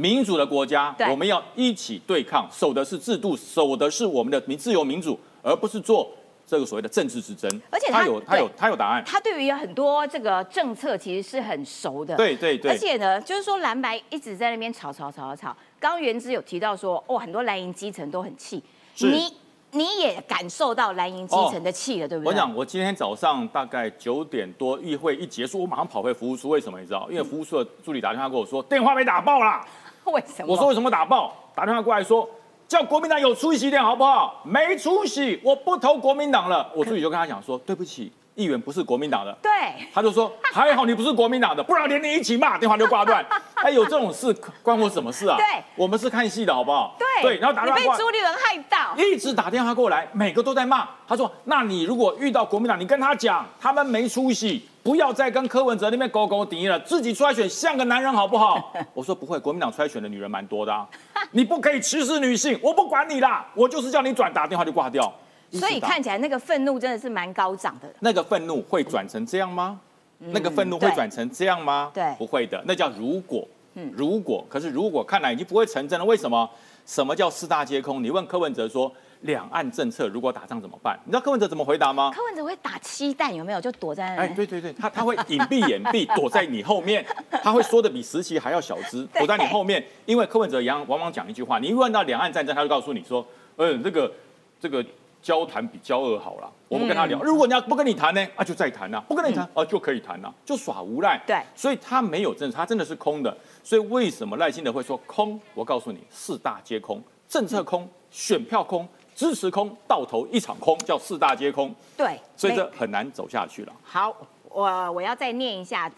民主的国家，我们要一起对抗，守的是制度，守的是我们的民自由民主，而不是做。这个所谓的政治之争，而且他有他有他有答案。他对于很多这个政策其实是很熟的。对对对。而且呢，就是说蓝白一直在那边吵吵吵吵。刚刚原之有提到说，哦，很多蓝营基层都很气。你你也感受到蓝营基层的气了，对不对？我讲，我今天早上大概九点多议会一结束，我马上跑回服务处。为什么你知道？因为服务处的助理打电话跟我说，电话被打爆了。[laughs] 为什么？我说为什么打爆？打电话过来说。叫国民党有出息一点好不好？没出息，我不投国民党了。我助理就跟他讲说，对不起。议员不是国民党的，对，他就说还好你不是国民党的，不然连你一起骂，电话就挂断。[laughs] 哎，有这种事关我什么事啊？对，我们是看戏的好不好？对对，然后打电话，你被朱立伦害到，一直打电话过来，每个都在骂。他说，那你如果遇到国民党，你跟他讲，他们没出息，不要再跟柯文哲那边勾勾敌了，自己出来选，像个男人好不好？[laughs] 我说不会，国民党出来选的女人蛮多的，你不可以歧视女性，我不管你啦，我就是叫你转，打电话就挂掉。所以看起来那个愤怒真的是蛮高涨的。那个愤怒会转成这样吗？那个愤怒会转成这样吗？对，不会的。那叫如果，如果。可是如果看来已经不会成真了。为什么？什么叫四大皆空？你问柯文哲说，两岸政策如果打仗怎么办？你知道柯文哲怎么回答吗？柯文哲会打七弹，有没有？就躲在……哎，对对对，他他会隐蔽掩蔽，躲在你后面。[laughs] 他会说的比实习还要小资，躲在你后面。因为柯文哲一样，往往讲一句话，你一问到两岸战争，他就告诉你说，嗯，这个这个。交谈比交恶好了，我们跟他聊。如果你要不跟你谈呢，啊，就再谈呐；不跟你谈，啊，就可以谈呐，就耍无赖。对，所以他没有政策，他真的是空的。所以为什么赖清德会说空？我告诉你，四大皆空，政策空，选票空，支持空，到头一场空，叫四大皆空。对，所以这很难走下去了。好，我我要再念一下，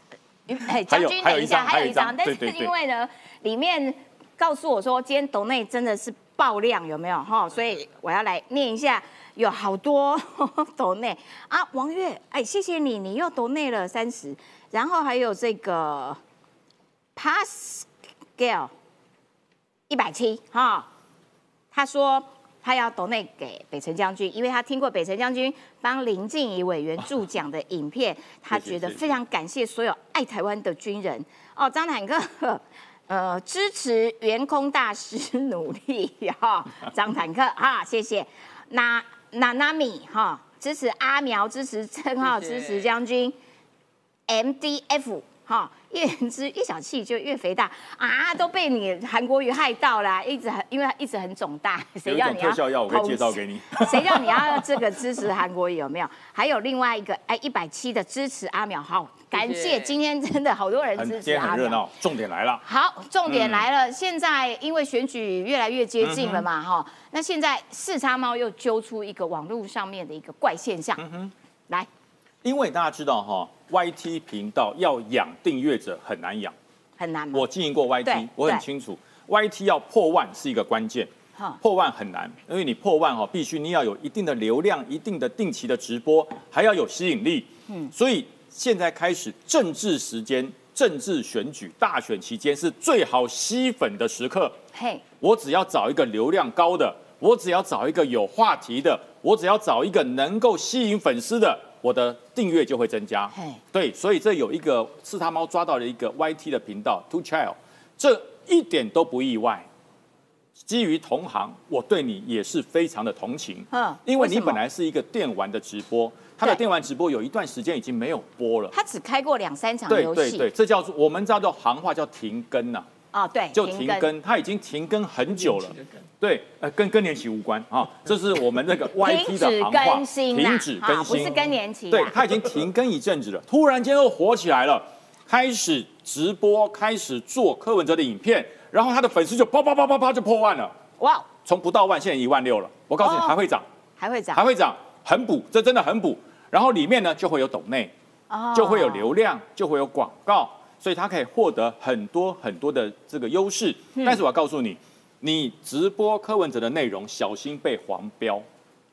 [laughs] 将军等一下，还有一张，但是因为呢，里面告诉我说，今天董内真的是。爆量有没有哈？所以我要来念一下，有好多抖内啊，王月，哎，谢谢你，你又抖内了三十，然后还有这个 Pascal 一百七哈，他说他要抖内给北辰将军，因为他听过北辰将军帮林静怡委员助讲的影片，他觉得非常感谢所有爱台湾的军人哦，张坦克。[laughs] 呃，支持员空大师努力哈，[laughs] 张坦克哈，谢谢。那娜娜米哈，支持阿苗，支持称号，支持将军。M D F 哈，[laughs] 叶言之越小气就越肥大啊，都被你韩国瑜害到了，一直很因为他一直很肿大，有谁叫你要特效药，我可以介绍给你。[laughs] 谁叫你要这个支持韩国瑜有没有？还有另外一个哎，一百七的支持阿淼，好，感谢谢谢今天真的好多人支持阿苗。天很热闹，重点来了。好，重点来了，嗯现在因为选举越来越接近了嘛，哈、那现在四叉猫又揪出一个网络上面的一个怪现象，嗯来，因为大家知道哈，YT 频道要养订阅者很难养。很难？我经营过 YT，我很清楚，YT 要破万是一个关键哈，破万很难，因为你破万哈，必须你要有一定的流量、一定的定期的直播，还要有吸引力。嗯，所以现在开始政治时间、政治选举、大选期间是最好吸粉的时刻。嘿，我只要找一个流量高的，我只要找一个有话题的，我只要找一个能够吸引粉丝的，我的订阅就会增加嘿。对，所以这有一个是他猫抓到了一个 YT 的频道 Two Child，这一点都不意外。基于同行，我对你也是非常的同情。嗯因为你本来是一个电玩的直播，他的对电玩直播有一段时间已经没有播了。他只开过两三场游戏，对对对，这叫做我们叫做行话叫停更呐、哦对，就停更，它已经停更很久了。对，呃，跟更年期无关啊，这是我们那个 YT [laughs] 停止的行话，更新停止更新不是新，更年期，对，它已经停更一阵子了，突然间又火起来了，开始直播，开始做柯文哲的影片，然后他的粉丝就啪啪啪啪啪就破万了，哇，从不到万现在一万六了。我告诉你，哦还会涨，还会涨还，会涨，很补，这真的很补。然后里面呢就会有抖内，哦就会有流量，就会有广告，所以他可以获得很多很多的这个优势。嗯但是我要告诉你，你直播柯文哲的内容小心被黄标，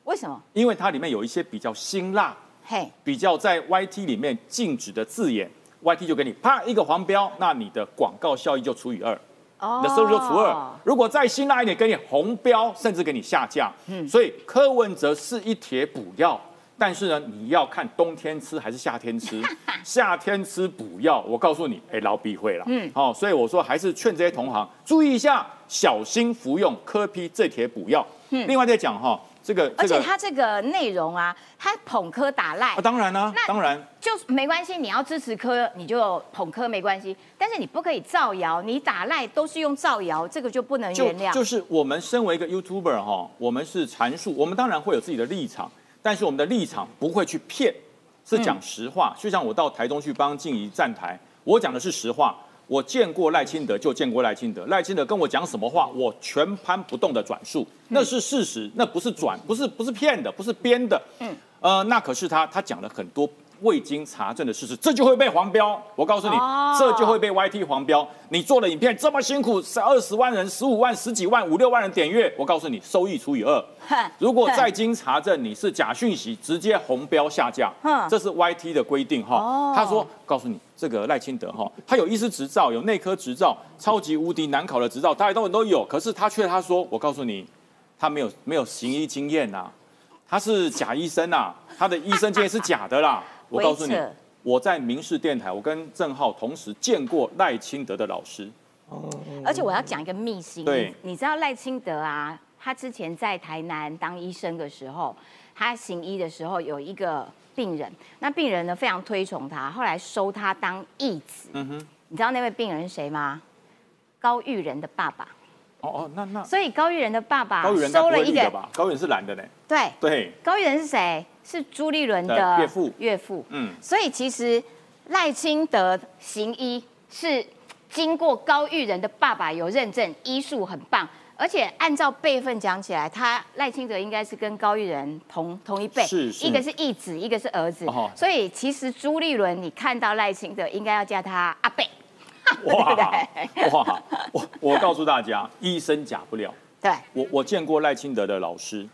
为什么？因为它里面有一些比较辛辣、嘿，比较在 YT 里面禁止的字眼，YT 就给你啪一个黄标，那你的广告效益就除以二。哦你的收入就除二。如果再辛辣一点，给你红标，甚至给你下降。嗯，所以柯文哲是一帖补药，但是呢，你要看冬天吃还是夏天吃。[laughs] 夏天吃补药，我告诉你，哎，老必会了。嗯，好、所以我说还是劝这些同行注意一下，小心服用科批这帖补药。嗯，另外再讲哈、这个而且这个他这个内容啊，他捧科打赖啊，，当然啦、那当然。就没关系，你要支持科，你就捧科没关系，但是你不可以造谣，你打赖都是用造谣，这个就不能原谅。就是我们身为一个 YouTuber 哈，我们是阐述，我们当然会有自己的立场，但是我们的立场不会去骗，是讲实话。就像我到台中去帮静怡站台，我讲的是实话。我见过赖清德就见过赖清德，赖清德跟我讲什么话，我全盘不动的转述，那是事实，那不是转，不是不是骗的，不是编的。嗯，呃，那可是他他讲了很多未经查证的事实，这就会被黄标。我告诉你，哦这就会被 YT 黄标。你做的影片这么辛苦，二十万人、十五万、十几万、五六万人点阅，我告诉你，收益除以二。如果再经查证你是假讯息，直接红标下架哼。这是 YT 的规定哦哈。他说，告诉你，这个赖清德哈，他有医师执照，有内科执照，超级无敌难考的执照，大家都都有。可是他却他说，我告诉你，他没有没有行医经验呐、他是假医生呐、他的医生经验是假的啦。我告诉你，我在民事电台，我跟郑浩同时见过赖清德的老师。而且我要讲一个秘辛，对你你知道赖清德啊，他之前在台南当医生的时候，他行医的时候有一个病人，那病人呢非常推崇他，后来收他当义子。嗯哼，你知道那位病人是谁吗？高玉仁的爸爸。哦哦，那那所以高玉仁的爸爸收了一个？高玉仁是男的呢。对，对，高玉仁是谁？是朱立伦的的岳父。岳父。嗯，所以其实赖清德行医是经过高育仁的爸爸有认证，医术很棒，而且按照辈分讲起来，他赖清德应该是跟高育仁同同一辈，是是。一个是义子，一个是儿子，哦。所以其实朱立伦你看到赖清德应该要叫他阿贝，哇 [laughs] 对？不哇，我我告诉大家，医生假不了。对，我我见过赖清德的老师，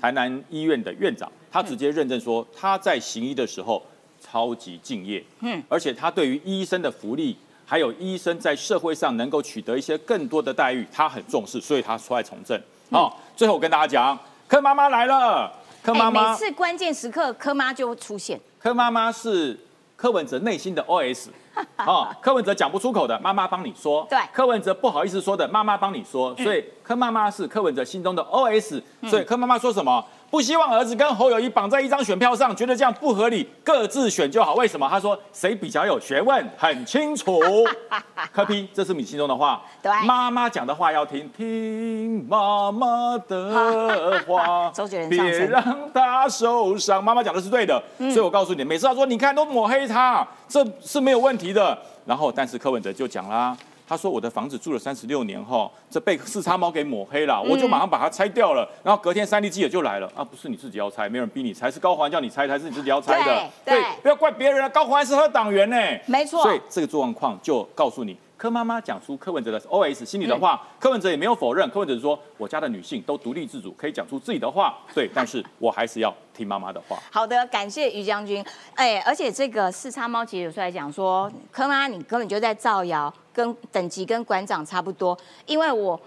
台南医院的院长，他直接认证说他在行医的时候超级敬业，嗯嗯，而且他对于医生的福利，还有医生在社会上能够取得一些更多的待遇，他很重视，所以他出来从政。好、最后我跟大家讲，柯妈妈来了，柯妈哎妈每，次关键时刻柯妈就会出现，柯妈妈是柯文哲内心的 OS。[laughs] 哦，柯文哲讲不出口的，妈妈帮你说。对柯文哲不好意思说的，妈妈帮你说。所以柯妈妈是柯文哲心中的 OS。所以柯妈妈说什么？不希望儿子跟侯友谊绑在一张选票上，觉得这样不合理，各自选就好。为什么？他说谁比较有学问，很清楚。[laughs] 柯批，这是你心中的话。对妈妈讲的话要听，听妈妈的话 [laughs] 周杰伦上别身让他受伤。妈妈讲的是对的，所以我告诉你，每次他说你看都抹黑他，这是没有问题的。然后，但是柯文哲就讲啦。他说：“我的房子住了三十六年后，这被四叉猫给抹黑了，我就马上把它拆掉了。然后隔天三立记者就来了，啊，不是你自己要拆，没人逼你拆，是高环叫你拆，还是你自己要拆的？对对不要怪别人啊，高环是他的党员呢。没错所以这个状况就告诉你，柯妈妈讲出柯文哲的 OS 心里的话，柯文哲也没有否认，柯文哲说我家的女性都独立自主，可以讲出自己的话，对，但是我还是要听妈妈的话。好的，感谢于将军。哎，而且这个四叉猫其实有出来讲说，柯妈你根本就在造谣，跟等级跟馆长差不多，因为我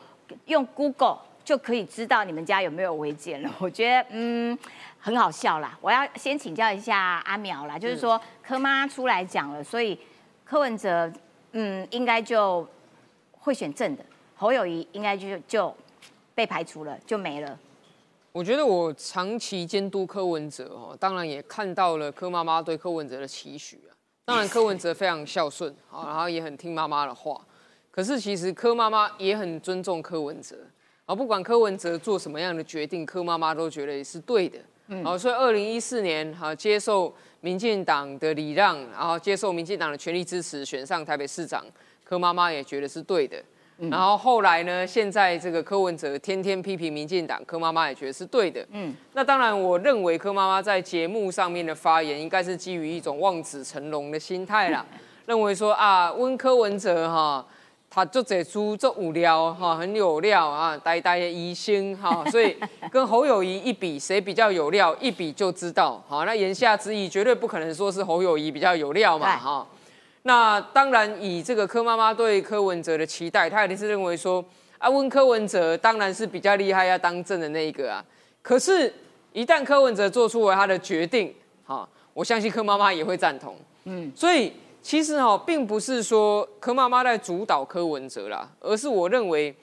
用 Google 就可以知道你们家有没有违建了。我觉得嗯很好笑啦。我要先请教一下阿苗啦，就是说柯妈出来讲了，所以柯文哲嗯应该就会选正的，侯友谊应该就就被排除了，就没了。我觉得我长期监督柯文哲哦，当然也看到了柯妈妈对柯文哲的期许啊。当然柯文哲非常孝顺，啊，然后也很听妈妈的话。可是其实柯妈妈也很尊重柯文哲，啊，不管柯文哲做什么样的决定，柯妈妈都觉得是对的。好，所以二零一四年好接受民进党的礼让，然后接受民进党的全力支持，选上台北市长，柯妈妈也觉得是对的。然后后来呢？现在这个柯文哲天天批评民进党，柯妈妈也觉得是对的。嗯，那当然，我认为柯妈妈在节目上面的发言，应该是基于一种望子成龙的心态啦，认为说啊，温柯文哲哈，他做这出这无聊哈，很有料啊，呆呆的疑心哈，[laughs] 所以跟侯友谊一比，谁比较有料，一比就知道。好，那言下之意，绝对不可能说是侯友谊比较有料嘛，对哈。那当然，以这个柯妈妈对柯文哲的期待，她一定是认为说，啊，问柯文哲当然是比较厉害，要当正的那一个啊。可是，一旦柯文哲做出了他的决定，哈，我相信柯妈妈也会赞同。嗯，所以其实哈、并不是说柯妈妈在主导柯文哲啦，而是我认为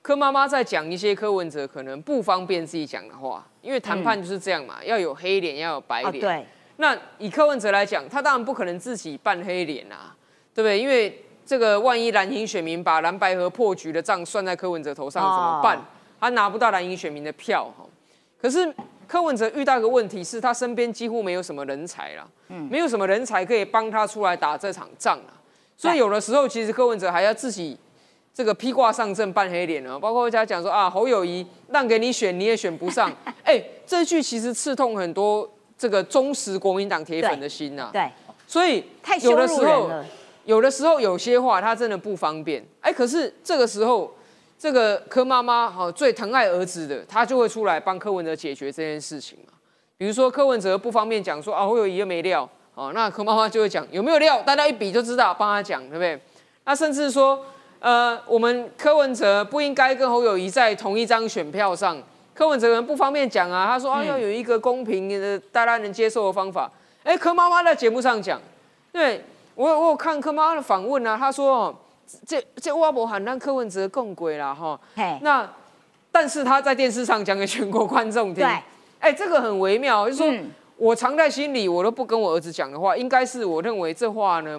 柯妈妈在讲一些柯文哲可能不方便自己讲的话，因为谈判就是这样嘛，要有黑脸，要有白啊，脸。对，那以柯文哲来讲，他当然不可能自己扮黑脸啊，对不对？因为这个万一蓝营选民把蓝白河破局的账算在柯文哲头上怎么办？哦他拿不到蓝营选民的票哈。可是柯文哲遇到一个问题是，他身边几乎没有什么人才啦，没有什么人才可以帮他出来打这场仗啊。所以有的时候，其实柯文哲还要自己这个披挂上阵扮黑脸呢。包括大家讲说啊，侯友谊让给你选，你也选不上。[laughs] 哎，这句其实刺痛很多这个忠实国民党铁粉的心呐、对，所以有的时候。有的时候有些话他真的不方便。哎，可是这个时候，这个柯妈妈哈最疼爱儿子的，她就会出来帮柯文哲解决这件事情嘛。比如说柯文哲不方便讲说啊，侯友谊又没料，哦，那柯妈妈就会讲有没有料，大家一比就知道，帮他讲，对不对？那甚至说，呃，我们柯文哲不应该跟侯友谊在同一张选票上。柯文哲可能不方便讲啊，他说啊，要有一个公平的、大家能接受的方法。哎，柯妈妈在节目上讲，对我有我有看柯妈妈的访问啊，她说哦，这这我无喊让柯文哲共轨啦哈。嘿，那但是他在电视上讲给全国观众听，对，哎，这个很微妙，就是说、嗯我藏在心里，我都不跟我儿子讲的话，应该是我认为这话呢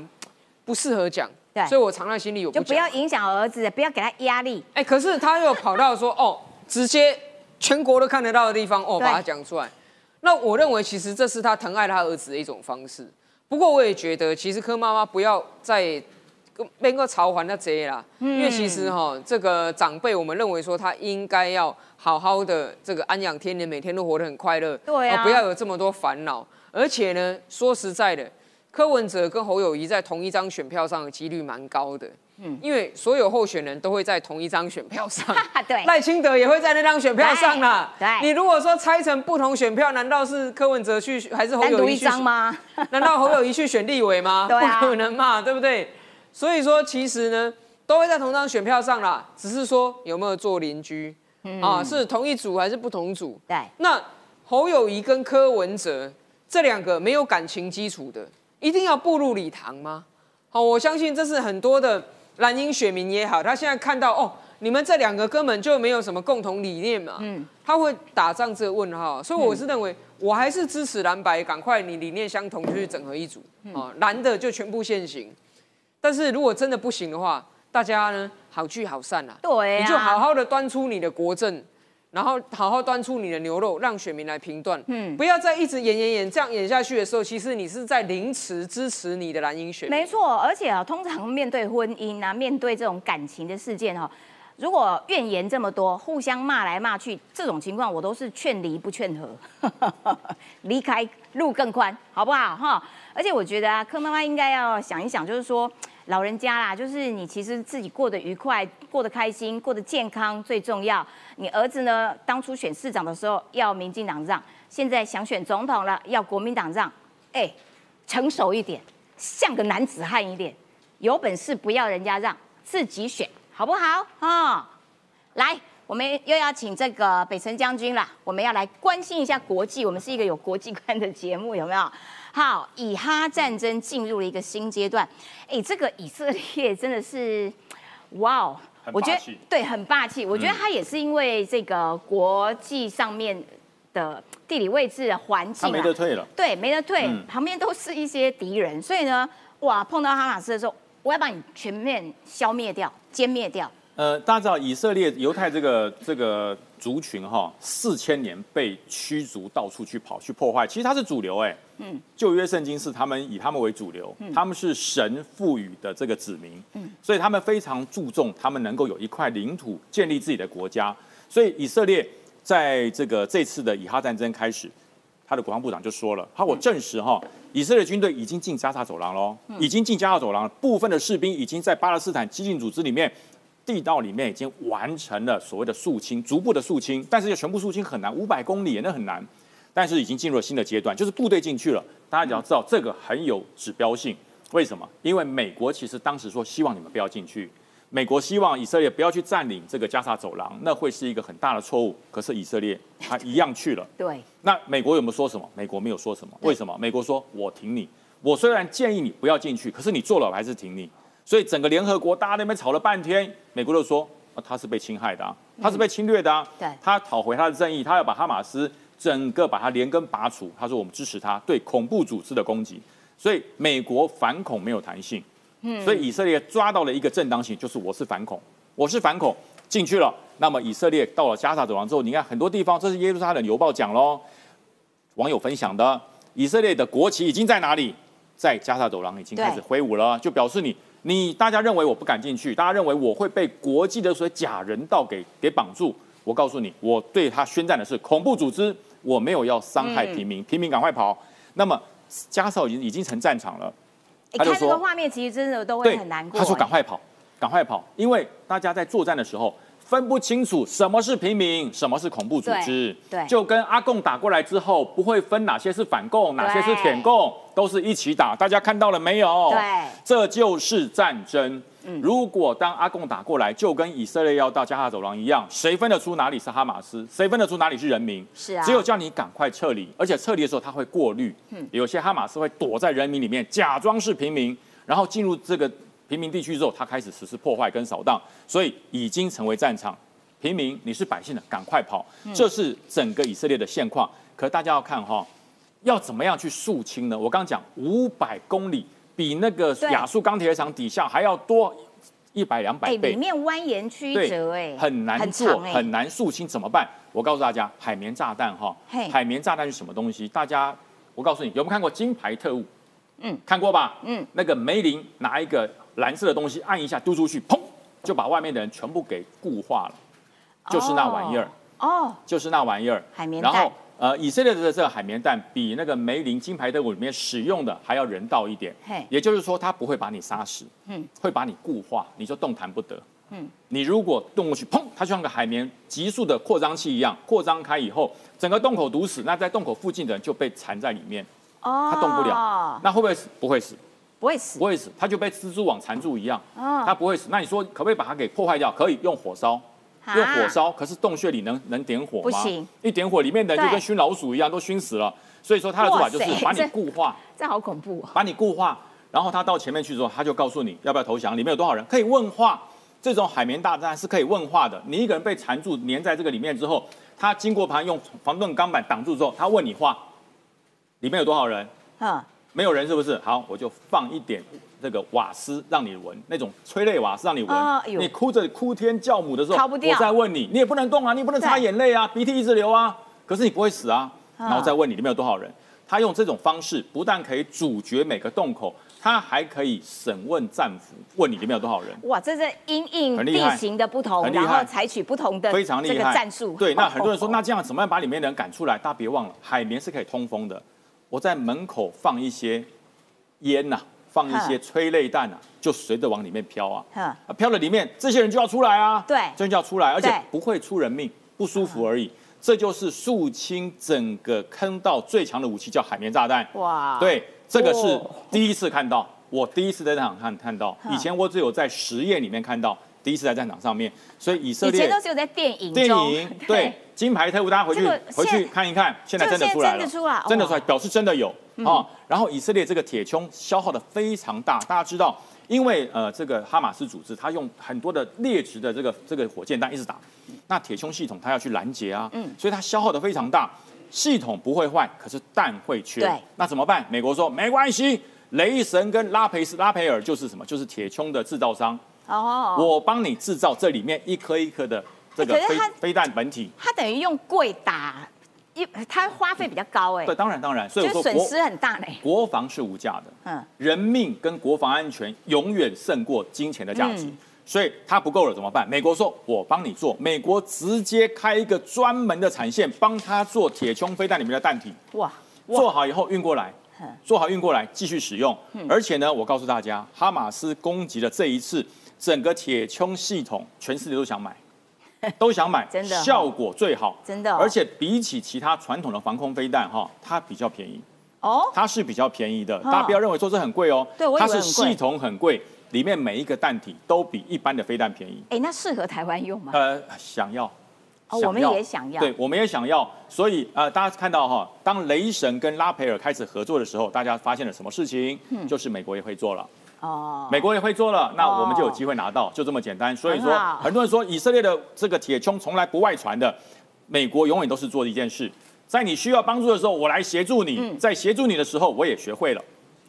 不适合讲，对所以我藏在心里，我不讲。就不要影响儿子，不要给他压力。哎，可是他又跑到说哦，直接全国都看得到的地方哦，把它讲出来。那我认为其实这是他疼爱他儿子的一种方式。不过我也觉得，其实柯妈妈不要再边个朝还那贼啦，嗯因为其实哈、这个长辈我们认为说他应该要好好的这个安养天年，每天都活得很快乐，对啊哦不要有这么多烦恼。而且呢，说实在的，柯文哲跟侯友谊在同一张选票上的几率蛮高的，嗯，因为所有候选人都会在同一张选票上，[laughs] 对赖清德也会在那张选票上啦。对对你如果说拆成不同选票，难道是柯文哲去还是侯友谊去张吗？[laughs] 难道侯友谊去选立委吗？对啊不可能嘛，对不对？所以说，其实呢，都会在同张选票上啦，只是说有没有做邻居、啊，是同一组还是不同组？对，那侯友谊跟柯文哲这两个没有感情基础的，一定要步入礼堂吗？好，我相信这是很多的蓝营选民也好，他现在看到哦，你们这两个根本就没有什么共同理念嘛，嗯，他会打上这个问号，所以我是认为，我还是支持蓝白，赶快你理念相同就去整合一组，啊，蓝的就全部现行，但是如果真的不行的话，大家呢好聚好散啦，对啊。你就好好的端出你的国政。然后好好端出你的牛肉，让选民来评断。嗯，不要再一直演演演，这样演下去的时候，其实你是在凌迟支持你的蓝营选民。没错，而且啊，通常面对婚姻啊，面对这种感情的事件哦，如果怨言这么多，互相骂来骂去，这种情况我都是劝离不劝和，[laughs] 离开路更宽，好不好哈？而且我觉得啊，柯妈妈应该要想一想，就是说老人家啦，就是你其实自己过得愉快、过得开心、过得健康最重要。你儿子呢，当初选市长的时候要民进党让，现在想选总统了要国民党让，哎，成熟一点，像个男子汉一点，有本事不要人家让，自己选，好不好啊、来，我们又要请这个北辰将军啦，我们要来关心一下国际，我们是一个有国际观的节目，有没有？好，以哈战争进入了一个新阶段，哎，这个以色列真的是，哇哦！很我觉得对，很霸气。我觉得嗯他也是因为这个国际上面的地理位置、环境啊，没得退了。对，没得退，嗯旁边都是一些敌人，所以呢，哇，碰到哈马斯的时候，我要把你全面消灭掉、歼灭掉。呃，大家知道以色列犹太这个这个族群哈，四千年被驱逐，到处去跑去破坏，其实它是主流哎。嗯，旧约圣经是他们以他们为主流，他们是神赋予的这个子民，嗯，所以他们非常注重他们能够有一块领土建立自己的国家，所以以色列在这个这次的以哈战争开始，他的国防部长就说了，他我证实哈，以色列军队已经进加沙走廊喽，已经进加沙走廊了，部分的士兵已经在巴勒斯坦激进组织里面。地道里面已经完成了所谓的肃清，逐步的肃清，但是要全部肃清很难，五百公里那很难。但是已经进入了新的阶段，就是部队进去了。大家只要知道这个很有指标性，为什么？因为美国其实当时说希望你们不要进去，美国希望以色列不要去占领这个加沙走廊，那会是一个很大的错误。可是以色列他一样去了。对，那美国有没有说什么？美国没有说什么。为什么？美国说我挺你，我虽然建议你不要进去，可是你做了，我还是挺你。所以整个联合国大家那边吵了半天，美国就说啊，他是被侵害的啊，他是被侵略的啊，对他讨回他的正义，他要把哈马斯整个把他连根拔除。他说我们支持他对恐怖组织的攻击，所以美国反恐没有弹性，嗯，所以以色列抓到了一个正当性，就是我是反恐，我是反恐进去了。那么以色列到了加沙走廊之后，你看很多地方，这是耶路撒冷邮报讲喽，网友分享的，以色列的国旗已经在哪里？在加沙走廊已经开始挥舞了，就表示你你大家认为我不敢进去，大家认为我会被国际的所谓假人道给给绑住。我告诉你，我对他宣战的是恐怖组织，我没有要伤害平民，平民赶快跑。那么加沙已经已经成战场了，哎他就说看这个画面其实真的都会对，很难过。他说哎赶快跑，赶快跑，因为大家在作战的时候分不清楚什么是平民，什么是恐怖组织。对对就跟阿贡打过来之后，不会分哪些是反共，哪些是舔共，都是一起打。大家看到了没有？对这就是战争。如果当阿贡打过来，就跟以色列要到加沙走廊一样，谁分得出哪里是哈马斯？谁分得出哪里是人民？是啊只有叫你赶快撤离，而且撤离的时候他会过滤，有些哈马斯会躲在人民里面，假装是平民，然后进入这个平民地区之后，他开始实施破坏跟扫荡，所以已经成为战场。平民，你是百姓的，赶快跑！这是整个以色列的现况。可大家要看哈、要怎么样去肃清呢？我刚讲五百公里，比那个对亚速钢铁厂底下还要多一百两百哎，倍里。面蜿蜒曲折，哎，很难做，很难肃清，怎么办？我告诉大家，海绵炸弹哈嘿，海绵炸弹是什么东西？大家，我告诉你，有没有看过《金牌特务》？嗯，看过吧？嗯，那个梅林拿一个蓝色的东西按一下丢出去，砰，就把外面的人全部给固化了，就是那玩意儿。哦，就是那玩意儿。海绵弹然后呃，以色列的这个海绵蛋比那个梅林金牌特务里面使用的还要人道一点嘿。也就是说，它不会把你杀死，嗯会把你固化，你就动弹不得。嗯，你如果动过去，砰，它就像个海绵急速的扩张器一样，扩张开以后，整个洞口堵死，那在洞口附近的人就被缠在里面，哦，他动不了。那会不会死？不会死，不会死不，会死，它就被蜘蛛网缠住一样，哦它不会死。那你说可不可以把它给破坏掉？可以，用火烧。啊用火烧，可是洞穴里能能点火吗？不行，一点火，里面的人就跟熏老鼠一样，都熏死了。所以说他的做法就是把你固化，这好恐怖哦。把你固化，然后他到前面去之后，他就告诉你要不要投降，里面有多少人，可以问话。这种海绵大战是可以问话的。你一个人被缠住粘在这个里面之后，他经过旁用防盾钢板挡住之后，他问你话，里面有多少人？嗯，没有人是不是？好，我就放一点这个瓦斯让你闻，那种催泪瓦斯让你闻。你哭着哭天叫母的时候，逃不掉我再问你，你也不能动啊，你也不能擦眼泪啊，鼻涕一直流啊，可是你不会死啊。嗯然后再问你里面有多少人。他用这种方式，不但可以阻绝每个洞口，他还可以审问战俘，问你里面有多少人。哇，这是因应地形的不同，然后采取不同的非常厉害个战术。对，那很多人说，哦 [laughs] 那这样怎么样把里面的人赶出来？大家别忘了，海绵是可以通风的。我在门口放一些烟呐、放一些催泪弹啊，就随着往里面飘啊。哼啊，飘了里面，这些人就要出来啊。对这就要出来，而且不会出人命，不舒服而已。这就是肃清整个坑道最强的武器，叫海绵炸弹。哇，对，这个是哦第一次看到，我第一次在那场看看到，嗯以前我只有在实验里面看到，第一次在战场上面，所以以色列以前列都只有在电影电影对金牌特务，大家回去回去看一看，现在真的出来了，真的出来真的出来，哇嗯表示真的有啊。然后以色列这个铁穹消耗的非常大，大家知道，因为呃这个哈马斯组织，他用很多的劣质的这个这个火箭弹一直打，那铁穹系统它要去拦截啊，嗯所以它消耗的非常大。系统不会坏，可是弹会缺，对那怎么办？美国说没关系，雷神跟拉培斯拉培尔就是什么？就是铁穹的制造商，哦，我帮你制造这里面一颗一颗的这个飞飞弹本体。它等于用贵打，一它花费比较高哎，对，当然当然，所以我说国失很大呢。国防是无价的，嗯，人命跟国防安全永远胜过金钱的价值。嗯所以它不够了怎么办？美国说：“我帮你做。”美国直接开一个专门的产线，帮他做铁穹飞弹里面的弹体，哇，做好以后运过来嗯，做好运过来继续使用。而且呢，我告诉大家，哈马斯攻击的这一次，整个铁穹系统，全世界都想买，[laughs] 都想买，真的哦效果最好，真的哦而且比起其他传统的防空飞弹，哈，它比较便宜。哦，它是比较便宜的，大家不要认为说这很贵哦。对它是系统很贵，里面每一个弹体都比一般的飞弹便宜。哎，那适合台湾用吗？呃，想要。哦我们也想要对，我们也想要，所以呃，大家看到哈，当雷神跟拉培尔开始合作的时候，大家发现了什么事情？嗯就是美国也会做了，哦，美国也会做了，那我们就有机会拿到，就这么简单。所以说很，很多人说以色列的这个铁穹从来不外传的，美国永远都是做的一件事，在你需要帮助的时候，我来协助你；嗯。在协助你的时候，我也学会了。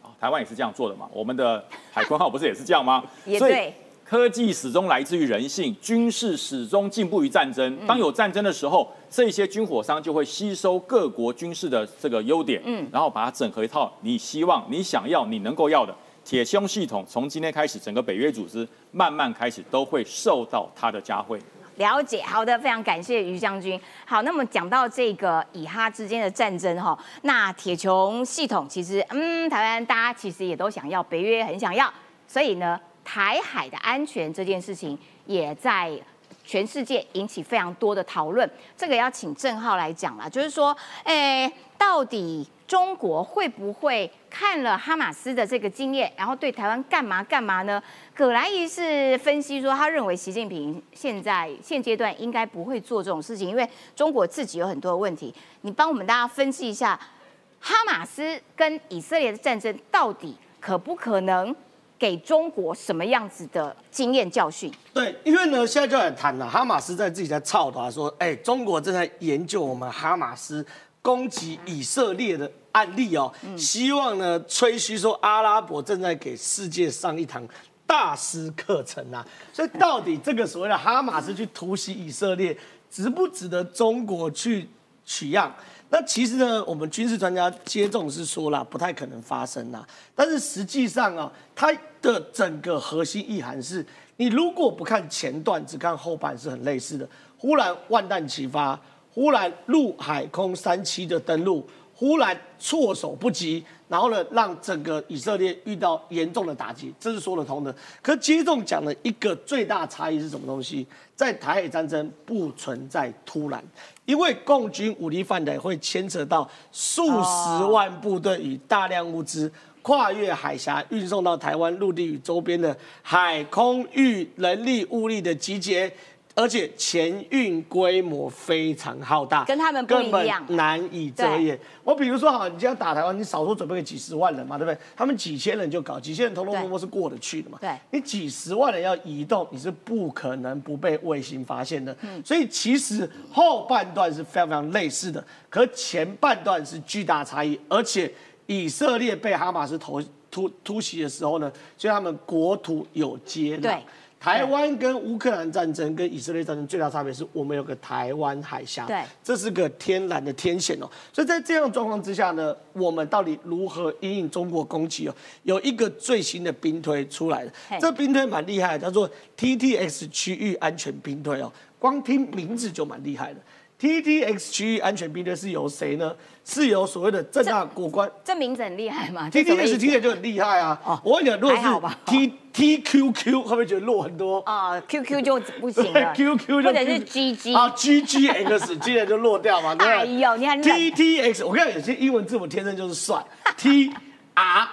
啊，台湾也是这样做的嘛，我们的海鲲号不是也是这样吗？[laughs] 所以也对科技始终来自于人性，军事始终进步于战争。嗯。当有战争的时候，这些军火商就会吸收各国军事的这个优点，嗯。然后把它整合一套你希望、你想要、你能够要的铁胸系统。从今天开始，整个北约组织慢慢开始都会受到它的加惠。了解，好的，非常感谢于将军。好，那么讲到这个以哈之间的战争哈，那铁穹系统其实，嗯，台湾大家其实也都想要，北约很想要，所以呢，台海的安全这件事情也在全世界引起非常多的讨论。这个要请郑浩来讲啦，就是说，诶，到底中国会不会看了哈马斯的这个经验，然后对台湾干嘛干嘛呢？葛莱仪是分析说，他认为习近平现在现阶段应该不会做这种事情，因为中国自己有很多的问题。你帮我们大家分析一下，哈马斯跟以色列的战争到底可不可能给中国什么样子的经验教训？对，因为呢，现在就在谈了，哈马斯在自己在操他说，哎，中国正在研究我们哈马斯攻击以色列的案例哦，希望呢吹嘘说阿拉伯正在给世界上一堂大师课程啊，所以到底这个所谓的哈马斯去突袭以色列，值不值得中国去取样？那其实呢，我们军事专家接种是说了，不太可能发生啦。但是实际上啊，它的整个核心意涵是，你如果不看前段，只看后半是很类似的。忽然万弹齐发，忽然陆海空三栖的登陆，忽然措手不及，然后呢，让整个以色列遇到严重的打击，这是说得通的。可接种讲的一个最大差异是什么东西？在台海战争不存在突然，因为共军武力犯台会牵扯到数十万部队与大量物资。跨越海峡运送到台湾陆地与周边的海空域人力物力的集结，而且前运规模非常浩大，跟他们根本难以遮掩。我比如说，好，你今天打台湾，你少说准备个几十万人嘛，对不对？他们几千人就搞，几千人偷偷摸摸是过得去的嘛。对，你几十万人要移动，你是不可能不被卫星发现的。嗯，所以其实后半段是非常非常类似的，可前半段是巨大差异，而且以色列被哈马斯投突突袭的时候呢，所以他们国土有接壤。对。台湾跟乌克兰战争跟以色列战争最大差别是我们有个台湾海峡，对，这是个天然的天险哦。所以在这样状况之下呢，我们到底如何应应中国攻击哦？有一个最新的兵推出来的，这兵推蛮厉害，叫做 TTX 区域安全兵推哦，光听名字就蛮厉害的。TTX 区域安全兵队是由谁呢？是由所谓的正大国关。这名字很厉害嘛？TTX 听起来就很厉害啊！我跟你讲，如果是 T TQQ，会不会觉得弱很多？啊，QQ 就不行了。[laughs] QQ 就或者是 GG 啊，GGX 今年就落掉嘛，对哎呦，你看 TTX，我跟你讲，有些英文字母天生就是帅。T R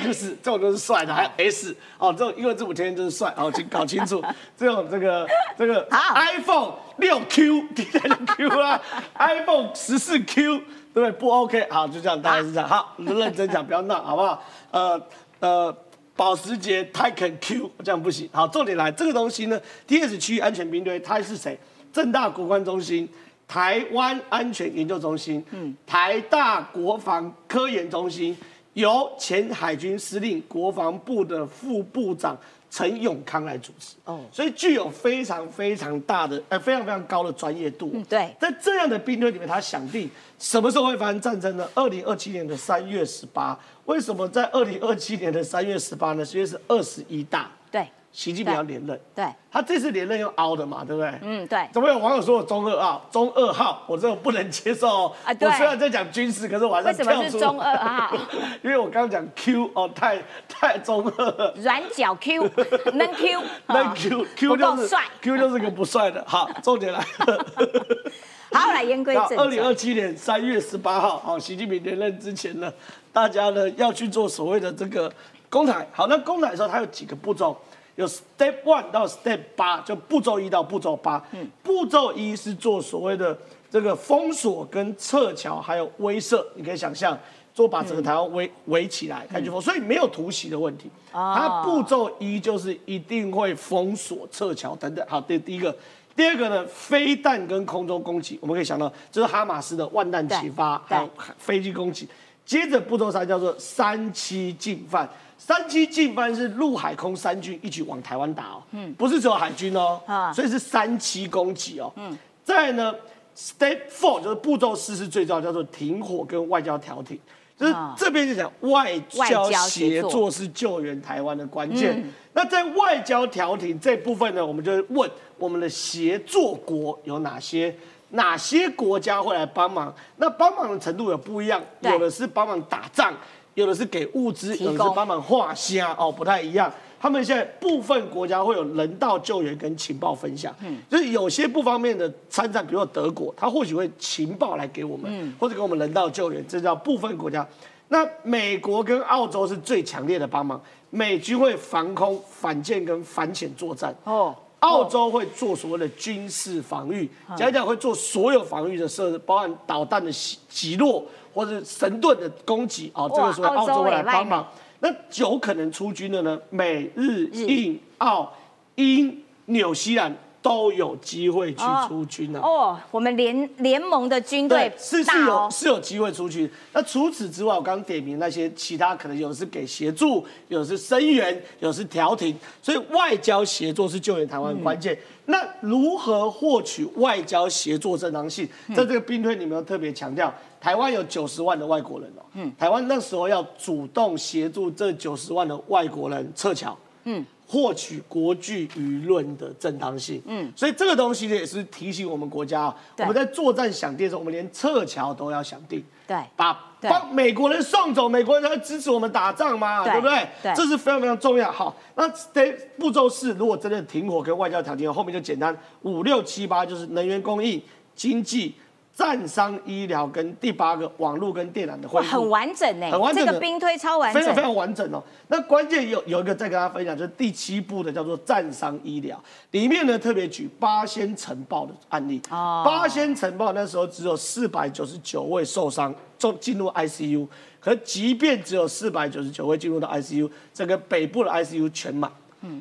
X 这种都是帅的，还有 S 哦，这种英文字母天天就是帅哦，请搞清楚。[laughs] 这种这个这个 iPhone 六 Q 第三个 Q 啊，[laughs] iPhone 十四 Q 对不对？不 OK，好，就这样，大概是这样。好，认真讲，不要闹，好不好？呃呃，保时捷 Taycan Q 这样不行。好，重点来，这个东西呢，DS 区域安全兵队，它是谁？正大国关中心、台湾安全研究中心、嗯，台大国防科研中心。由前海军司令、国防部的副部长陈永康来主持，哦，所以具有非常非常大的、呃，非常非常高的专业度。嗯，对。在这样的兵队里面，他想定什么时候会发生战争呢？二零二七年的三月十八。为什么在二零二七年的三月十八呢？因为是二十一大。对。习近平要连任，对，他这次连任用凹的嘛，对不对？嗯，对。怎么有网友说我中二号？中二号，我这种不能接受。啊，对。我虽然在讲军事，可是我还是跳出。为什么是中二号？[laughs] 因为我刚刚讲 Q 哦，太太中二。软脚 Q，[laughs] 能 Q，能 Q，Q 就是帅，Q 就是个不帅的。好，重点来了。[laughs] 好，来言归正传。二零二七年三月十八号，好，习近平连任之前呢，大家呢要去做所谓的这个公台。好，那公台的时候，它有几个步骤。有 step one 到 step 八，就步骤一到步骤八。嗯，步骤一是做所谓的这个封锁跟撤侨，还有威慑。你可以想象，做把整个台湾围围起来，开始封，所以没有突袭的问题。它步骤一就是一定会封锁、撤侨等等。好，这第一个。第二个呢，飞弹跟空中攻击，我们可以想到，这是哈马斯的万弹齐发，还有飞机攻击。接着步骤三叫做三七进犯。三七进犯是陆海空三军一起往台湾打哦，嗯，不是只有海军哦，啊，所以是三七攻击哦，嗯，再呢，step four 就是步骤四是最重要，叫做停火跟外交调停，就是这边就讲外交协作是救援台湾的关键。那在外交调停这部分呢，我们就问我们的协作国有哪些，哪些国家会来帮忙？那帮忙的程度有不一样，有的是帮忙打仗。有的是给物资，有的是帮忙画虾哦，不太一样。他们现在部分国家会有人道救援跟情报分享，嗯，就是有些不方便的参战，比如说德国，他或许会情报来给我们，嗯，或者给我们人道救援，这叫部分国家。那美国跟澳洲是最强烈的帮忙，美军会防空、反舰跟反潜作战。哦，澳洲会做所谓的军事防御，讲讲会做所有防御的设施，包含导弹的击击落。或者神盾的攻击啊，这个时候澳洲会来帮忙。那有可能出军的呢？美日印澳英纽西兰都有机会去出军呢。哦，我们联联盟的军队是是有是有机会出去。那除此之外，我刚刚点名那些其他，可能有的是给协助，有的是声援，有的是调停。所以外交协作是救援台湾关键。那如何获取外交协作正当性？在这个兵推里面特别强调。台湾有九十万的外国人哦，嗯，台湾那时候要主动协助这九十万的外国人撤侨，嗯，获取国际舆论的正当性，嗯，所以这个东西呢也是提醒我们国家啊，我们在作战想定的时候，我们连撤侨都要想定，对，把帮美国人送走，美国人才支持我们打仗嘛，对。不对？对，这是非常非常重要。好，那得步骤是，如果真的停火跟外交条件，后面就简单，五六七八就是能源供应、经济。战伤医疗跟第八个网络跟电缆的恢复，很完整呢，很完整这个兵推超完整，非常非常完整哦。那关键有有一个再跟大家分享，就是第七步的叫做战伤医疗，里面呢特别举八仙城爆的案例。哦，八仙城爆那时候只有四百九十九位受伤，就进入 ICU，可即便只有四百九十九位进入到 ICU，整个北部的 ICU 全满。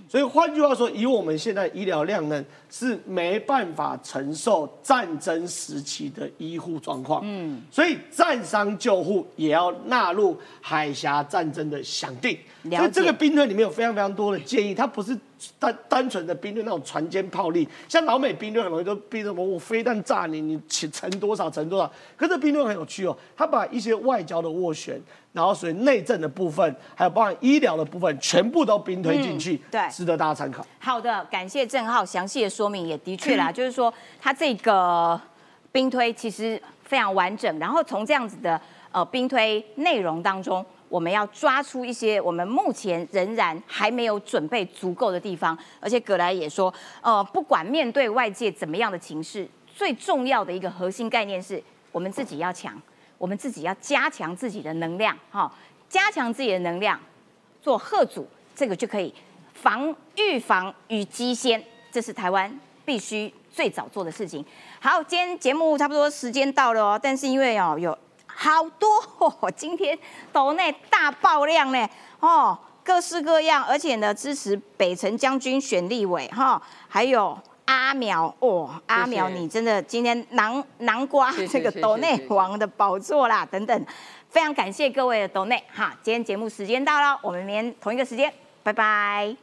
所以换句话说，以我们现在医疗量呢，是没办法承受战争时期的医护状况。嗯，所以战伤救护也要纳入海峡战争的想定。所以这个兵队里面有非常非常多的建议，它不是单单纯的兵队那种船坚炮利，像老美兵队很容易都逼什么我飞弹炸你，你沉多少沉多少。可是兵队很有趣哦，他把一些外交的斡旋。然后，所以内政的部分，还有包含医疗的部分，全部都兵推进去，对，值得大家参考。好的，感谢郑浩详细的说明，也的确啦，就是说他这个兵推其实非常完整。然后从这样子的呃兵推内容当中，我们要抓出一些我们目前仍然还没有准备足够的地方。而且葛莱也说，呃，不管面对外界怎么样的情势，最重要的一个核心概念是我们自己要强。我们自己要加强自己的能量，哈，加强自己的能量，做贺主，这个就可以防预防与机先，这是台湾必须最早做的事情。好，今天节目差不多时间到了哦，但是因为哦有好多，哦今天岛内大爆量呢，哦，各式各样，而且呢支持北辰将军选立委，哈，还有。阿苗哦，阿苗，你真的今天南南瓜这个斗内王的宝座啦，等等，非常感谢各位的斗内哈，今天节目时间到了，我们明天同一个时间，拜拜。